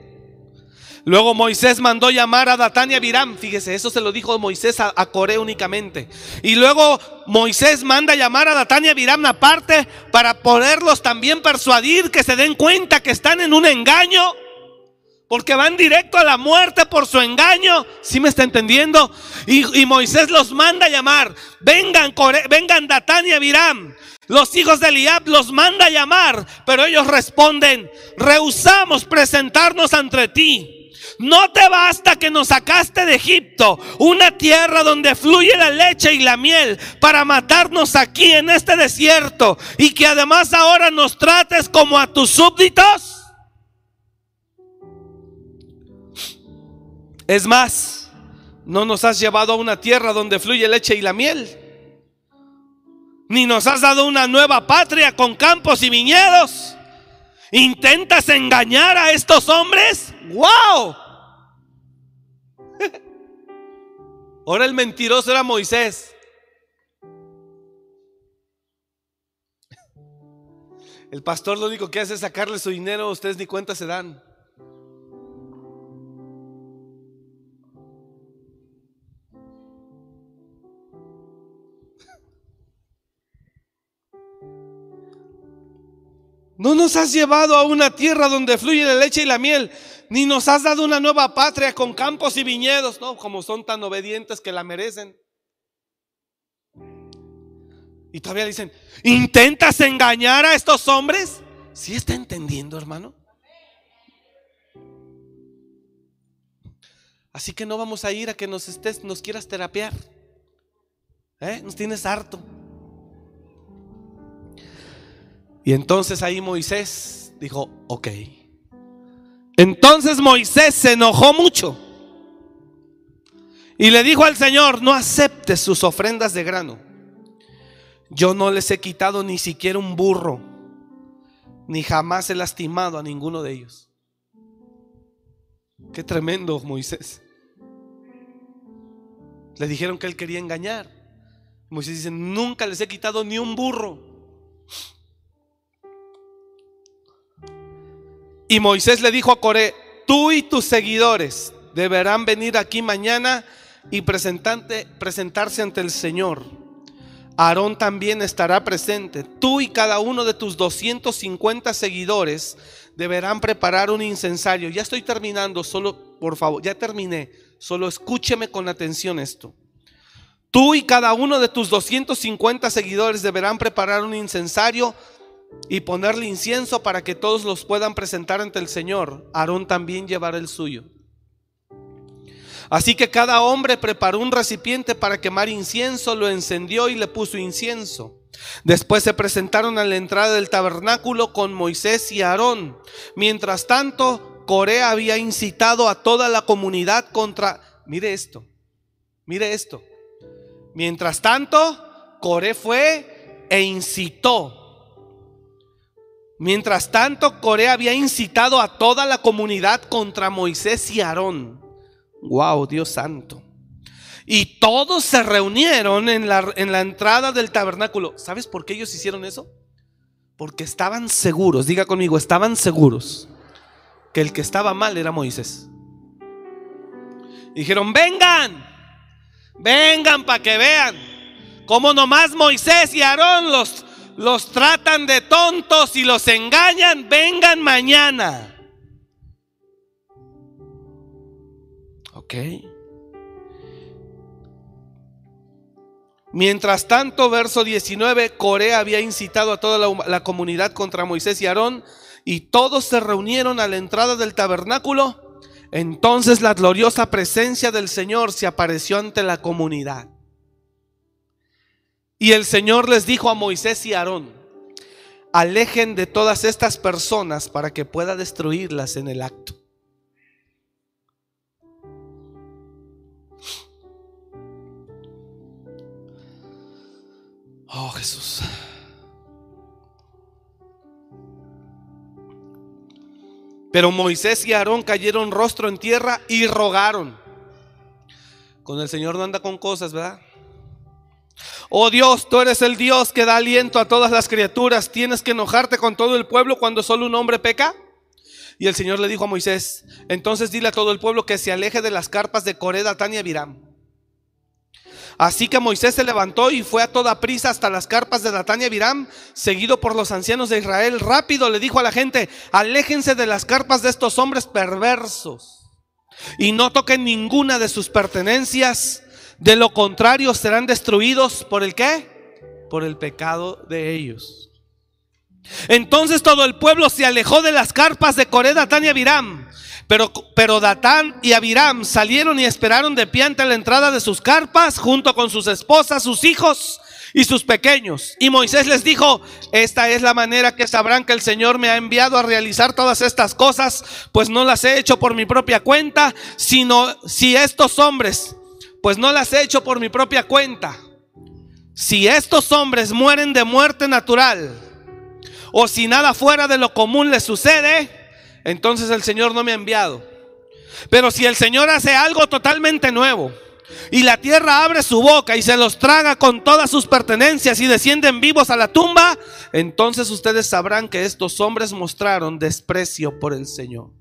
Luego Moisés mandó llamar a Datán y a Biram. Fíjese, eso se lo dijo Moisés a, a Coré únicamente. Y luego Moisés manda llamar a Datán y a Biram aparte para poderlos también persuadir que se den cuenta que están en un engaño porque van directo a la muerte por su engaño. ¿Sí me está entendiendo? Y, Moisés los manda a llamar. Vengan, vengan Datán y Abiram. Los hijos de Eliab los manda a llamar. Pero ellos responden, rehusamos presentarnos ante ti. No te basta que nos sacaste de Egipto, una tierra donde fluye la leche y la miel, para matarnos aquí en este desierto y que además ahora nos trates como a tus súbditos. Es más, no nos has llevado a una tierra donde fluye leche y la miel. Ni nos has dado una nueva patria con campos y viñedos. ¿Intentas engañar a estos hombres? ¡Wow! Ahora el mentiroso era Moisés. El pastor lo único que hace es sacarle su dinero, ustedes ni cuenta se dan. No nos has llevado a una tierra donde fluye la leche y la miel, ni nos has dado una nueva patria con campos y viñedos, no, como son tan obedientes que la merecen. Y todavía dicen, ¿intentas engañar a estos hombres? ¿Sí está entendiendo, hermano? Así que no vamos a ir a que nos estés, nos quieras terapiar. ¿Eh? Nos tienes harto. Y entonces ahí Moisés dijo, ok. Entonces Moisés se enojó mucho y le dijo al Señor, no aceptes sus ofrendas de grano. Yo no les he quitado ni siquiera un burro, ni jamás he lastimado a ninguno de ellos. Qué tremendo Moisés. Le dijeron que él quería engañar. Moisés dice, nunca les he quitado ni un burro. Y Moisés le dijo a Coré, tú y tus seguidores deberán venir aquí mañana y presentarse ante el Señor. Aarón también estará presente. Tú y cada uno de tus 250 seguidores deberán preparar un incensario. Ya estoy terminando, solo por favor, ya terminé. Solo escúcheme con atención esto. Tú y cada uno de tus 250 seguidores deberán preparar un incensario y ponerle incienso para que todos los puedan presentar ante el Señor. Aarón también llevará el suyo. Así que cada hombre preparó un recipiente para quemar incienso, lo encendió y le puso incienso. Después se presentaron a la entrada del tabernáculo con Moisés y Aarón. Mientras tanto, Corea había incitado a toda la comunidad contra... Mire esto, mire esto. Mientras tanto, Coré fue e incitó Mientras tanto, Corea había incitado a toda la comunidad contra Moisés y Aarón. Wow, Dios santo. Y todos se reunieron en la, en la entrada del tabernáculo. ¿Sabes por qué ellos hicieron eso? Porque estaban seguros, diga conmigo, estaban seguros que el que estaba mal era Moisés. Dijeron, vengan, vengan para que vean cómo nomás Moisés y Aarón los, los tratan de tontos y los engañan, vengan mañana. Ok. Mientras tanto, verso 19, Corea había incitado a toda la, la, comunidad contra Moisés y Aarón, y todos se reunieron a la entrada del tabernáculo Entonces la gloriosa presencia del Señor se apareció ante la comunidad. Y el Señor les dijo a Moisés y Aarón, alejen de todas estas personas para que pueda destruirlas en el acto. Oh Jesús. Pero Moisés y Aarón cayeron rostro en tierra y rogaron. Con el Señor no anda con cosas, ¿verdad? Oh Dios, tú eres el Dios que da aliento a todas las criaturas. ¿Tienes que enojarte con todo el pueblo cuando solo un hombre peca? Y el Señor le dijo a Moisés, entonces dile a todo el pueblo que se aleje de las carpas de Coré, Datán y Así que Moisés se levantó y fue a toda prisa hasta las carpas de Datán y Abiram, seguido por los ancianos de Israel. Rápido le dijo a la gente, aléjense de las carpas de estos hombres perversos y no toquen ninguna de sus pertenencias. De lo contrario serán destruidos por el qué? Por el pecado de ellos. Entonces todo el pueblo se alejó de las carpas de Coré, Datán y Abiram. Pero, pero Datán y Abiram salieron y esperaron de pie ante la entrada de sus carpas, junto con sus esposas, sus hijos y sus pequeños. Y Moisés les dijo, esta es la manera que sabrán que el Señor me ha enviado a realizar todas estas cosas, pues no las he hecho por mi propia cuenta, sino si estos hombres, pues no las he hecho por mi propia cuenta. Si estos hombres mueren de muerte natural, o si nada fuera de lo común les sucede, entonces el Señor no me ha enviado. Pero si el Señor hace algo totalmente nuevo y la tierra abre su boca y se los traga con todas sus pertenencias y descienden vivos a la tumba, entonces ustedes sabrán que estos hombres mostraron desprecio por el Señor.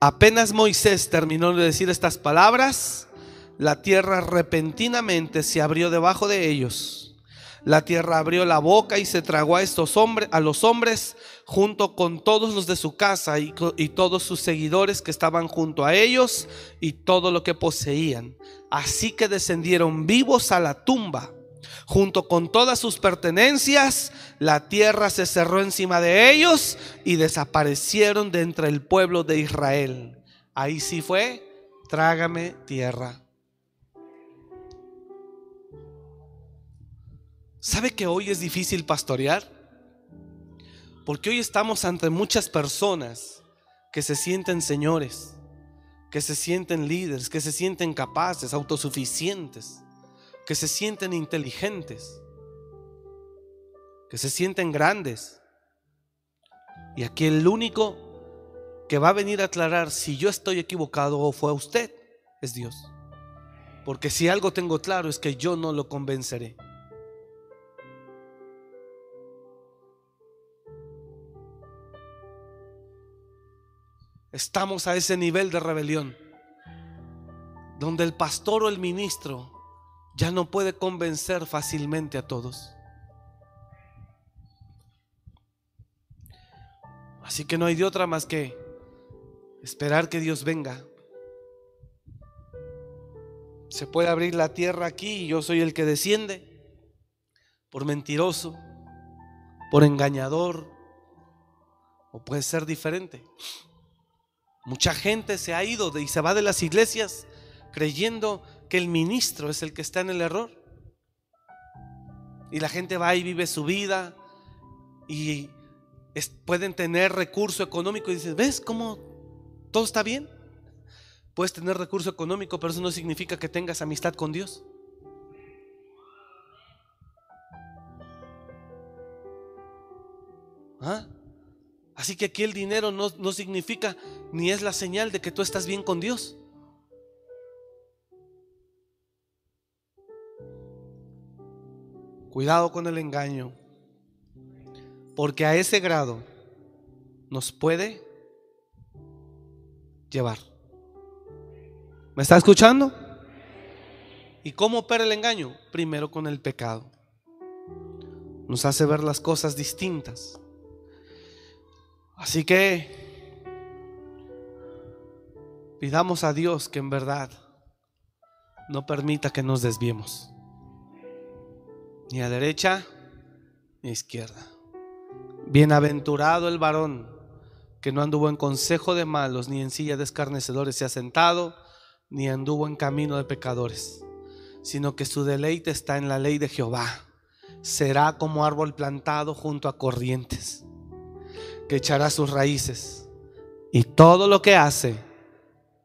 Apenas Moisés terminó de decir estas palabras, la tierra repentinamente se abrió debajo de ellos la tierra abrió la boca y se tragó a estos hombres, a los hombres, junto con todos los de su casa y, y todos sus seguidores que estaban junto a ellos y todo lo que poseían. Así que descendieron vivos a la tumba. Junto con todas sus pertenencias, la tierra se cerró encima de ellos y desaparecieron de entre el pueblo de Israel. Ahí sí fue, trágame tierra. ¿Sabe que hoy es difícil pastorear? Porque hoy estamos ante muchas personas que se sienten señores, que se sienten líderes, que se sienten capaces, autosuficientes, que se sienten inteligentes, que se sienten grandes. Y aquí el único que va a venir a aclarar si yo estoy equivocado o fue usted es Dios. Porque si algo tengo claro es que yo no lo convenceré. Estamos a ese nivel de rebelión, donde el pastor o el ministro ya no puede convencer fácilmente a todos. Así que no hay de otra más que esperar que Dios venga. Se puede abrir la tierra aquí y yo soy el que desciende por mentiroso, por engañador, o puede ser diferente. Mucha gente se ha ido y se va de las iglesias creyendo que el ministro es el que está en el error. Y la gente va y vive su vida y pueden tener recurso económico y dices, ¿ves cómo todo está bien? Puedes tener recurso económico, pero eso no significa que tengas amistad con Dios. ¿Ah? Así que aquí el dinero no, no significa ni es la señal de que tú estás bien con Dios. Cuidado con el engaño, porque a ese grado nos puede llevar. ¿Me está escuchando? ¿Y cómo opera el engaño? Primero con el pecado. Nos hace ver las cosas distintas. Así que pidamos a Dios que en verdad no permita que nos desviemos. Ni a derecha ni a izquierda. Bienaventurado el varón que no anduvo en consejo de malos, ni en silla de escarnecedores se ha sentado, ni anduvo en camino de pecadores, sino que su deleite está en la ley de Jehová. Será como árbol plantado junto a corrientes, que echará sus raíces, y todo lo que hace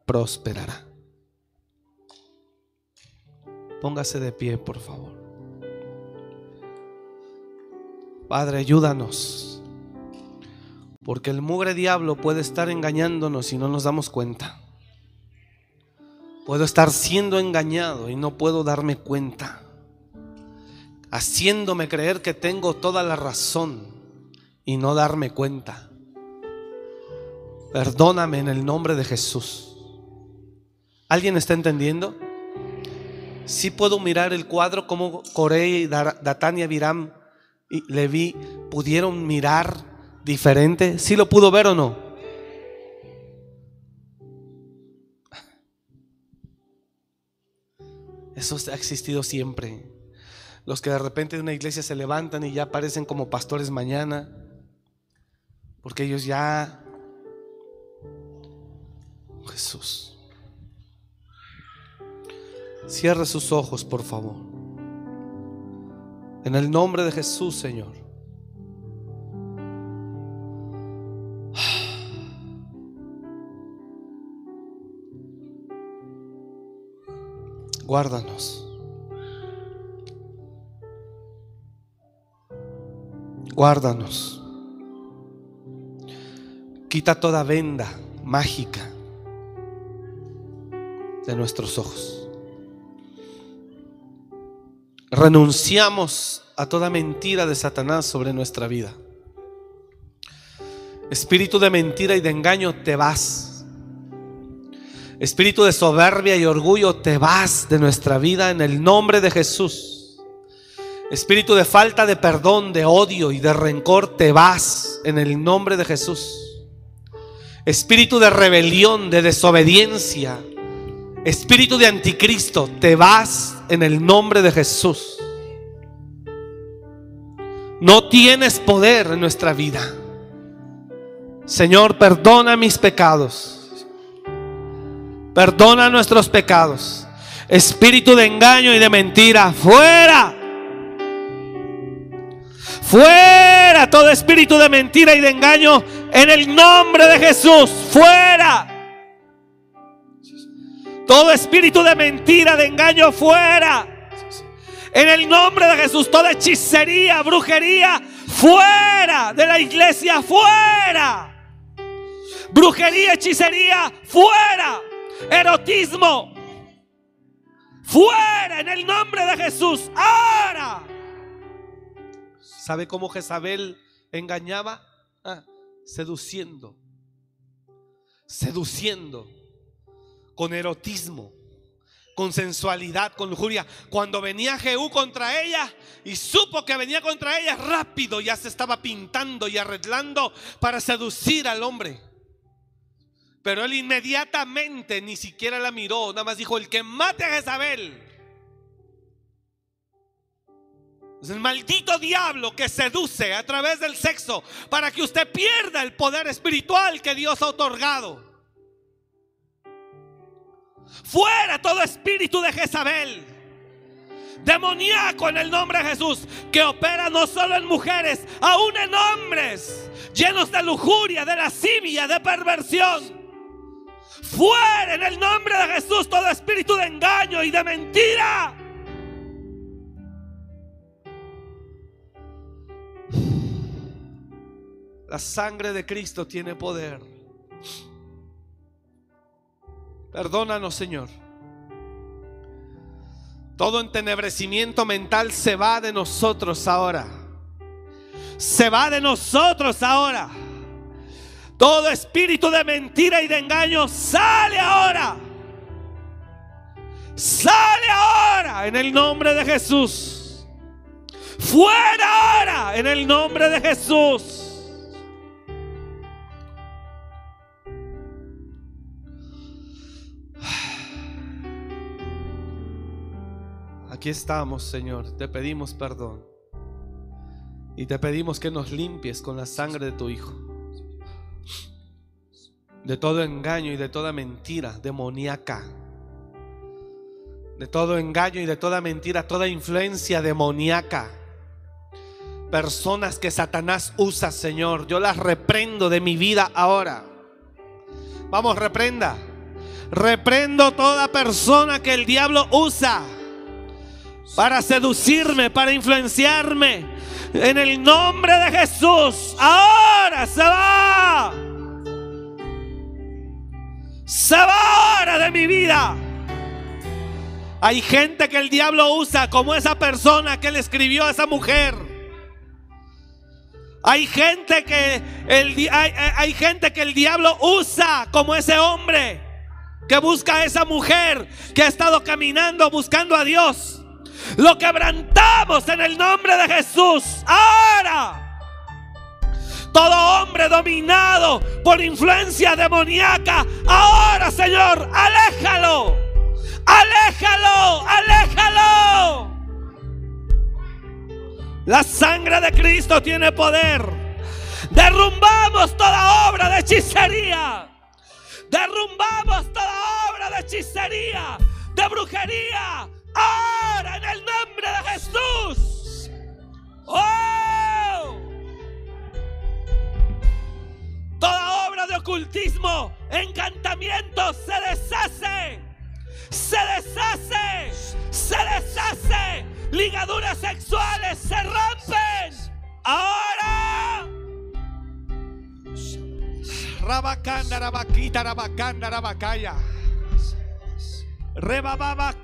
prosperará. Póngase de pie, por favor. Padre, ayúdanos. Porque el mugre diablo puede estar engañándonos y no nos damos cuenta. Puedo estar siendo engañado y no puedo darme cuenta. Haciéndome creer que tengo toda la razón y no darme cuenta. Perdóname en el nombre de Jesús. ¿Alguien está entendiendo? Si puedo mirar el cuadro como Corey y Datania Viram y Levi pudieron mirar diferente. ¿Sí lo pudo ver o no? Eso ha existido siempre. Los que de repente de una iglesia se levantan y ya parecen como pastores mañana. Porque ellos ya... Jesús. Cierre sus ojos, por favor. En el nombre de Jesús, Señor. Guárdanos. Guárdanos. Quita toda venda mágica de nuestros ojos. Renunciamos a toda mentira de Satanás sobre nuestra vida. Espíritu de mentira y de engaño, te vas. Espíritu de soberbia y orgullo, te vas de nuestra vida en el nombre de Jesús. Espíritu de falta de perdón, de odio y de rencor, te vas en el nombre de Jesús. Espíritu de rebelión, de desobediencia, espíritu de anticristo, te vas en el nombre de Jesús. No tienes poder en nuestra vida. Señor, perdona mis pecados. Perdona nuestros pecados. Espíritu de engaño y de mentira, fuera. Fuera todo espíritu de mentira y de engaño en el nombre de Jesús. Fuera. Todo espíritu de mentira, de engaño, fuera. En el nombre de Jesús, toda hechicería, brujería, fuera de la iglesia, fuera. Brujería, hechicería, fuera. Erotismo, fuera en el nombre de Jesús. Ahora. ¿Sabe cómo Jezabel engañaba? Ah, seduciendo. Seduciendo con erotismo, con sensualidad, con lujuria. Cuando venía Jehú contra ella y supo que venía contra ella, rápido ya se estaba pintando y arreglando para seducir al hombre. Pero él inmediatamente ni siquiera la miró, nada más dijo, el que mate a Jezabel. Es el maldito diablo que seduce a través del sexo para que usted pierda el poder espiritual que Dios ha otorgado. Fuera todo espíritu de Jezabel. Demoníaco en el nombre de Jesús. Que opera no solo en mujeres, aún en hombres. Llenos de lujuria, de lascivia, de perversión. Fuera en el nombre de Jesús todo espíritu de engaño y de mentira. La sangre de Cristo tiene poder. Perdónanos, Señor. Todo entenebrecimiento mental se va de nosotros ahora. Se va de nosotros ahora. Todo espíritu de mentira y de engaño sale ahora. Sale ahora en el nombre de Jesús. Fuera ahora en el nombre de Jesús. Estamos, Señor. Te pedimos perdón. Y te pedimos que nos limpies con la sangre de tu Hijo. de todo engaño y de toda mentira demoníaca. De todo engaño y de toda mentira, toda influencia demoníaca. Personas que Satanás usa, Señor, yo las reprendo de mi vida ahora. Vamos, reprenda. Reprendo toda persona que el diablo usa para seducirme, para influenciarme. En el nombre de Jesús, ahora se va. Se va ahora de mi vida. Hay gente que el diablo usa como esa persona que le escribió a esa mujer. Hay gente que el, hay, hay gente que el diablo usa como ese hombre que busca a esa mujer que ha estado caminando buscando a Dios. Lo quebrantamos en el nombre de Jesús. Ahora. Todo hombre dominado por influencia demoníaca. Ahora, Señor, aléjalo. Aléjalo, aléjalo. La sangre de Cristo tiene poder. Derrumbamos toda obra de hechicería. Derrumbamos toda obra de hechicería, de brujería. Ahora en el nombre de Jesús. ¡Oh! Toda obra de ocultismo, encantamiento se deshace. Se deshace. Se deshace. Ligaduras sexuales se rompen. Ahora. Rabacanda, rabaquita, rabacanda, rabacaya. Rebababa.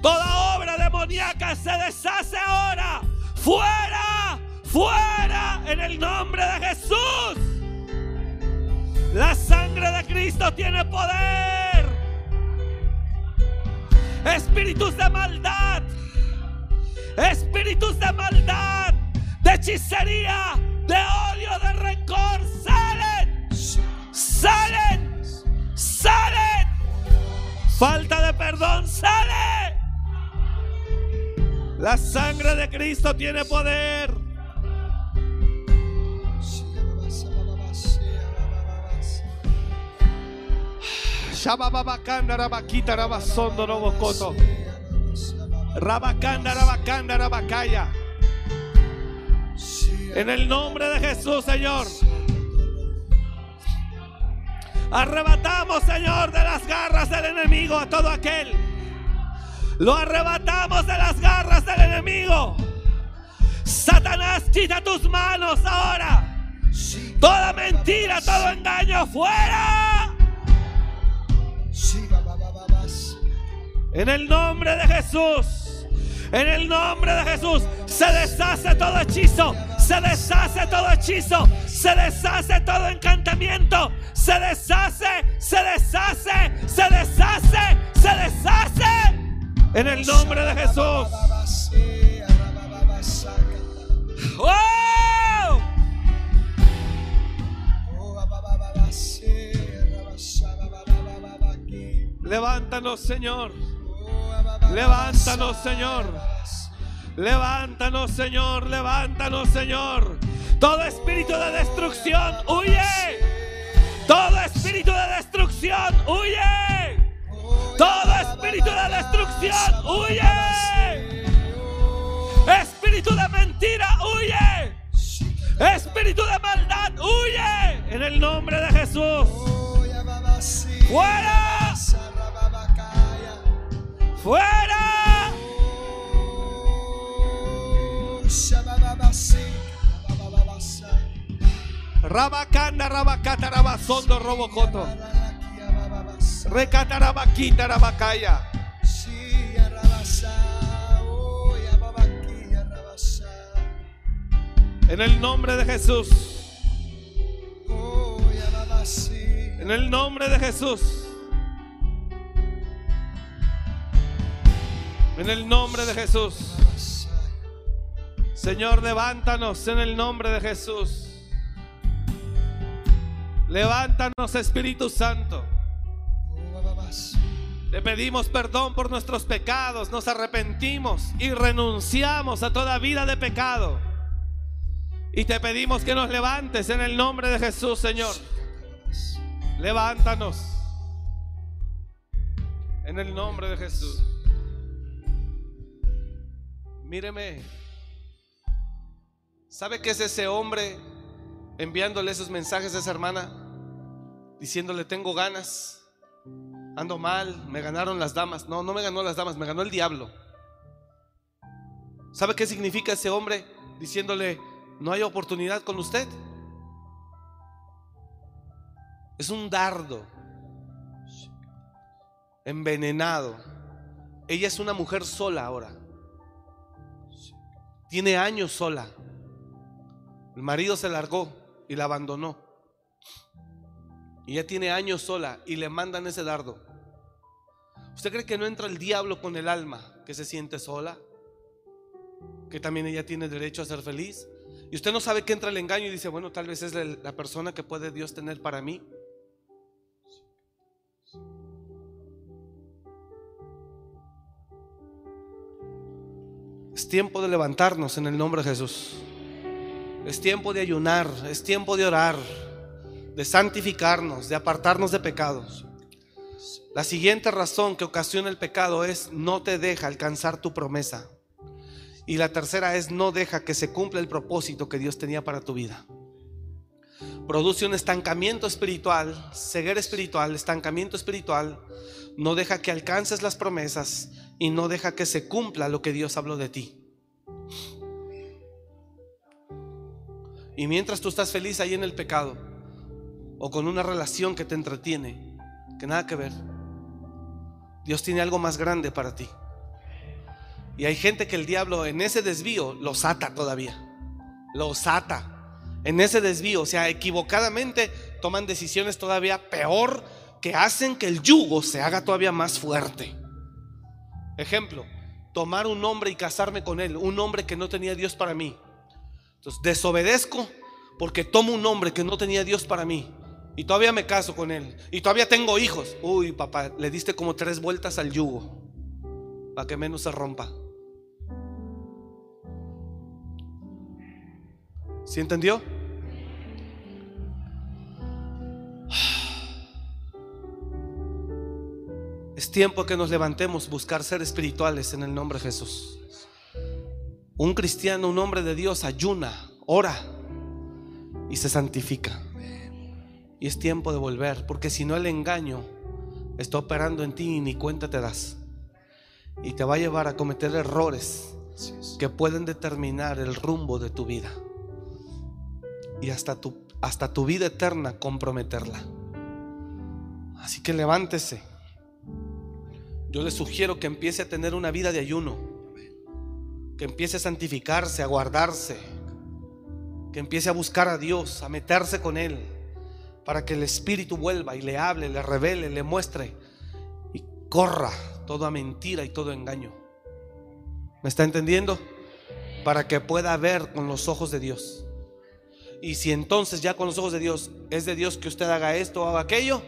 Toda obra demoníaca se deshace ahora. Fuera, fuera, en el nombre de Jesús. La sangre de Cristo tiene poder. Espíritus de maldad. Espíritus de maldad. De hechicería. De odio. De rencor. Salen. Salen. Salen. Falta de perdón. Sale. La sangre de Cristo tiene poder. Shabababakanda rabakita rabasondo robocoto. Rabakanda rabakanda rabakaya. En el nombre de Jesús, Señor. Arrebatamos, Señor, de las garras del enemigo a todo aquel. Lo arrebatamos de las garras del enemigo. Satanás, quita tus manos ahora. Toda mentira, todo engaño, fuera. En el nombre de Jesús. En el nombre de Jesús. Se deshace todo hechizo. Se deshace todo hechizo. Se deshace todo encantamiento. Se deshace. Se deshace. Se deshace. Se deshace. En el nombre de Jesús. ¡Oh! Levántanos, Señor. Levántanos, Señor. Levántanos, Señor. Levántanos, Señor. Todo espíritu de destrucción, huye. Todo espíritu de destrucción, huye. Todo espíritu de destrucción, huye. Espíritu de mentira, huye. Espíritu de maldad, huye. En el nombre de Jesús. Fuera. Fuera. Rabacanda, rabacata, rabazondo, robocoto. Recata, rabaquita, rabacaya. En el nombre de Jesús. En el nombre de Jesús. En el nombre de Jesús. Señor, levántanos en el nombre de Jesús. Levántanos, Espíritu Santo. Le pedimos perdón por nuestros pecados, nos arrepentimos y renunciamos a toda vida de pecado. Y te pedimos que nos levantes en el nombre de Jesús, Señor. Levántanos. En el nombre de Jesús. Míreme. ¿Sabe qué es ese hombre enviándole esos mensajes a esa hermana? Diciéndole, tengo ganas, ando mal, me ganaron las damas. No, no me ganó las damas, me ganó el diablo. ¿Sabe qué significa ese hombre diciéndole, no hay oportunidad con usted? Es un dardo envenenado. Ella es una mujer sola ahora. Tiene años sola. El marido se largó y la abandonó. Y ya tiene años sola y le mandan ese dardo. ¿Usted cree que no entra el diablo con el alma que se siente sola? Que también ella tiene derecho a ser feliz. Y usted no sabe que entra el engaño y dice, bueno, tal vez es la persona que puede Dios tener para mí. Es tiempo de levantarnos en el nombre de Jesús. Es tiempo de ayunar, es tiempo de orar, de santificarnos, de apartarnos de pecados. La siguiente razón que ocasiona el pecado es no te deja alcanzar tu promesa. Y la tercera es no deja que se cumpla el propósito que Dios tenía para tu vida. Produce un estancamiento espiritual, ceguera espiritual, estancamiento espiritual. No deja que alcances las promesas y no deja que se cumpla lo que Dios habló de ti. Y mientras tú estás feliz ahí en el pecado o con una relación que te entretiene, que nada que ver, Dios tiene algo más grande para ti. Y hay gente que el diablo en ese desvío los ata todavía. Los ata. En ese desvío, o sea, equivocadamente toman decisiones todavía peor que hacen que el yugo se haga todavía más fuerte. Ejemplo, tomar un hombre y casarme con él, un hombre que no tenía Dios para mí. Entonces desobedezco porque tomo un hombre que no tenía Dios para mí. Y todavía me caso con él. Y todavía tengo hijos. Uy, papá, le diste como tres vueltas al yugo. Para que menos se rompa. ¿Sí entendió? Es tiempo que nos levantemos, buscar ser espirituales en el nombre de Jesús. Un cristiano, un hombre de Dios, ayuna, ora y se santifica. Y es tiempo de volver, porque si no el engaño está operando en ti y ni cuenta te das. Y te va a llevar a cometer errores que pueden determinar el rumbo de tu vida. Y hasta tu, hasta tu vida eterna comprometerla. Así que levántese. Yo le sugiero que empiece a tener una vida de ayuno que empiece a santificarse, a guardarse, que empiece a buscar a Dios, a meterse con Él, para que el Espíritu vuelva y le hable, le revele, le muestre y corra toda mentira y todo engaño. ¿Me está entendiendo? Para que pueda ver con los ojos de Dios. Y si entonces ya con los ojos de Dios es de Dios que usted haga esto o haga aquello,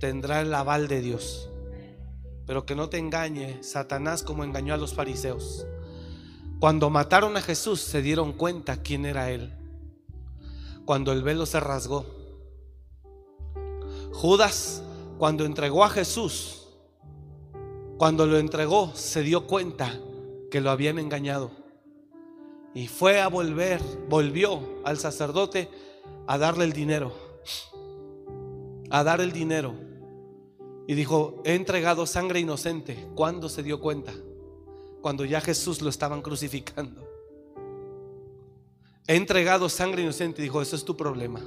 tendrá el aval de Dios. Pero que no te engañe Satanás como engañó a los fariseos. Cuando mataron a Jesús se dieron cuenta quién era Él. Cuando el velo se rasgó. Judas, cuando entregó a Jesús, cuando lo entregó, se dio cuenta que lo habían engañado. Y fue a volver, volvió al sacerdote a darle el dinero. A dar el dinero. Y dijo, he entregado sangre inocente. ¿Cuándo se dio cuenta? Cuando ya Jesús lo estaban crucificando. He entregado sangre inocente dijo, eso es tu problema.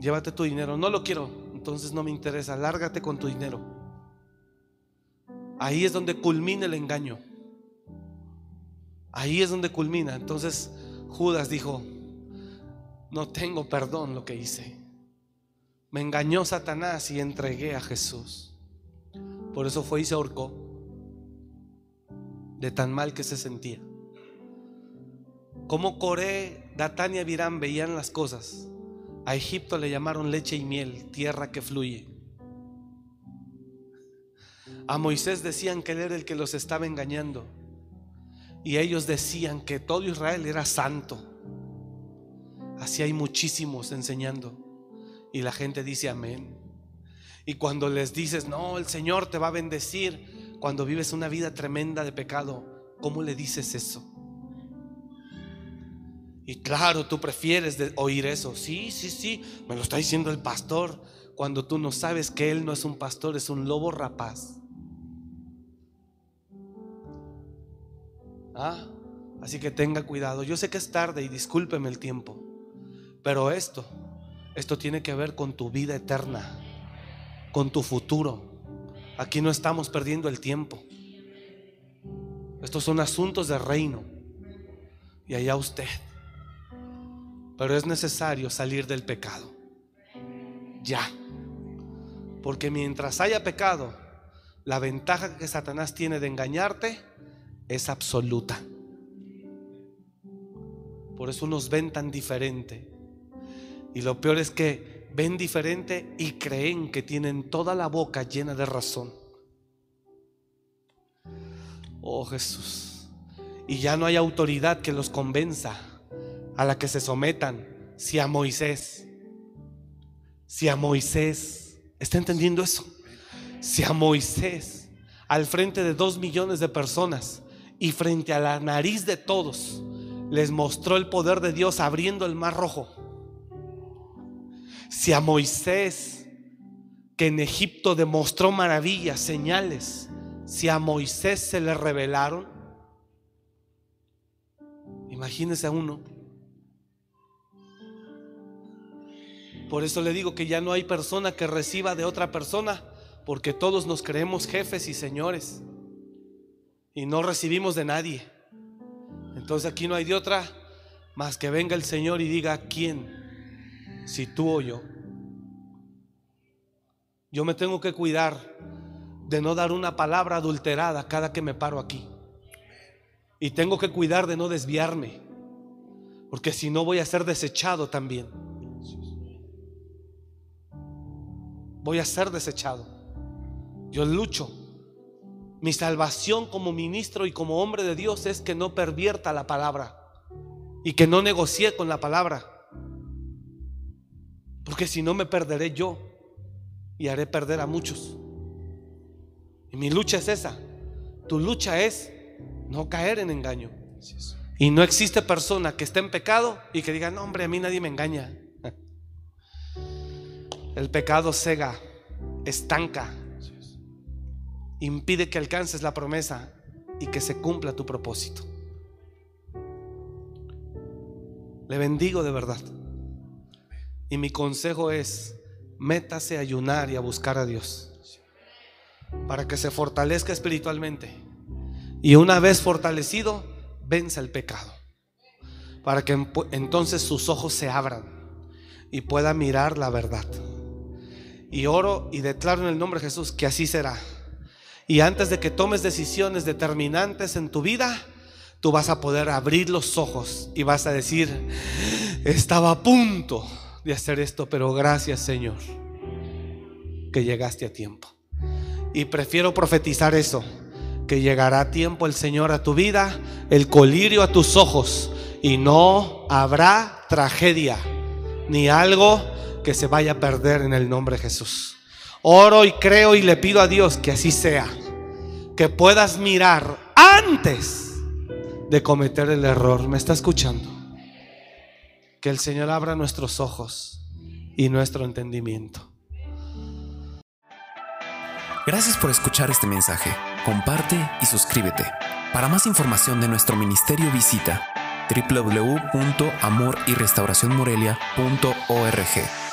Llévate tu dinero. No lo quiero, entonces no me interesa. Lárgate con tu dinero. Ahí es donde culmina el engaño. Ahí es donde culmina. Entonces Judas dijo, no tengo perdón lo que hice. Me engañó Satanás y entregué a Jesús. Por eso fue y se ahorcó de tan mal que se sentía. Como Coré, Datán y Abirán veían las cosas. A Egipto le llamaron leche y miel, tierra que fluye. A Moisés decían que él era el que los estaba engañando. y ellos decían que todo Israel era santo. Así hay muchísimos enseñando. Y la gente dice amén. Y cuando les dices, no, el Señor te va a bendecir, cuando vives una vida tremenda de pecado, ¿cómo le dices eso? Y claro, tú prefieres oír eso. Sí, sí, sí, me lo está diciendo el pastor. Cuando tú no sabes que Él no es un pastor, es un lobo rapaz. Ah, así que tenga cuidado. Yo sé que es tarde y discúlpeme el tiempo. Pero esto, esto tiene que ver con tu vida eterna, con tu futuro. Aquí no estamos perdiendo el tiempo. Estos son asuntos de reino. Y allá usted. Pero es necesario salir del pecado. Ya. Porque mientras haya pecado, la ventaja que Satanás tiene de engañarte es absoluta. Por eso nos ven tan diferente. Y lo peor es que ven diferente y creen que tienen toda la boca llena de razón. Oh Jesús. Y ya no hay autoridad que los convenza a la que se sometan, si a Moisés. Si a Moisés, ¿está entendiendo eso? Si a Moisés, al frente de dos millones de personas y frente a la nariz de todos, les mostró el poder de Dios abriendo el mar rojo si a Moisés, que en Egipto demostró maravillas, señales, si a Moisés se le revelaron, imagínese a uno. Por eso le digo que ya no hay persona que reciba de otra persona, porque todos nos creemos jefes y señores y no recibimos de nadie. Entonces aquí no hay de otra más que venga el Señor y diga, ¿quién? Si tú o yo. Yo me tengo que cuidar de no dar una palabra adulterada cada que me paro aquí. Y tengo que cuidar de no desviarme, porque si no voy a ser desechado también. Voy a ser desechado. Yo lucho. Mi salvación como ministro y como hombre de Dios es que no pervierta la palabra y que no negocie con la palabra. Porque si no me perderé yo y haré perder a muchos. Y mi lucha es esa. Tu lucha es no caer en engaño. Y no existe persona que esté en pecado y que diga, no hombre, a mí nadie me engaña. El pecado cega, estanca, impide que alcances la promesa y que se cumpla tu propósito. Le bendigo de verdad. Y mi consejo es, métase a ayunar y a buscar a Dios. Para que se fortalezca espiritualmente. Y una vez fortalecido, venza el pecado. Para que entonces sus ojos se abran y pueda mirar la verdad. Y oro y declaro en el nombre de Jesús que así será. Y antes de que tomes decisiones determinantes en tu vida, tú vas a poder abrir los ojos y vas a decir, estaba a punto de hacer esto, pero gracias Señor que llegaste a tiempo. Y prefiero profetizar eso, que llegará a tiempo el Señor a tu vida, el colirio a tus ojos, y no habrá tragedia, ni algo que se vaya a perder en el nombre de Jesús. Oro y creo y le pido a Dios que así sea, que puedas mirar antes de cometer el error. ¿Me está escuchando? Que el Señor abra nuestros ojos y nuestro entendimiento. Gracias por escuchar este mensaje. Comparte y suscríbete. Para más información de nuestro ministerio visita www.amoryrestauracionmorelia.org.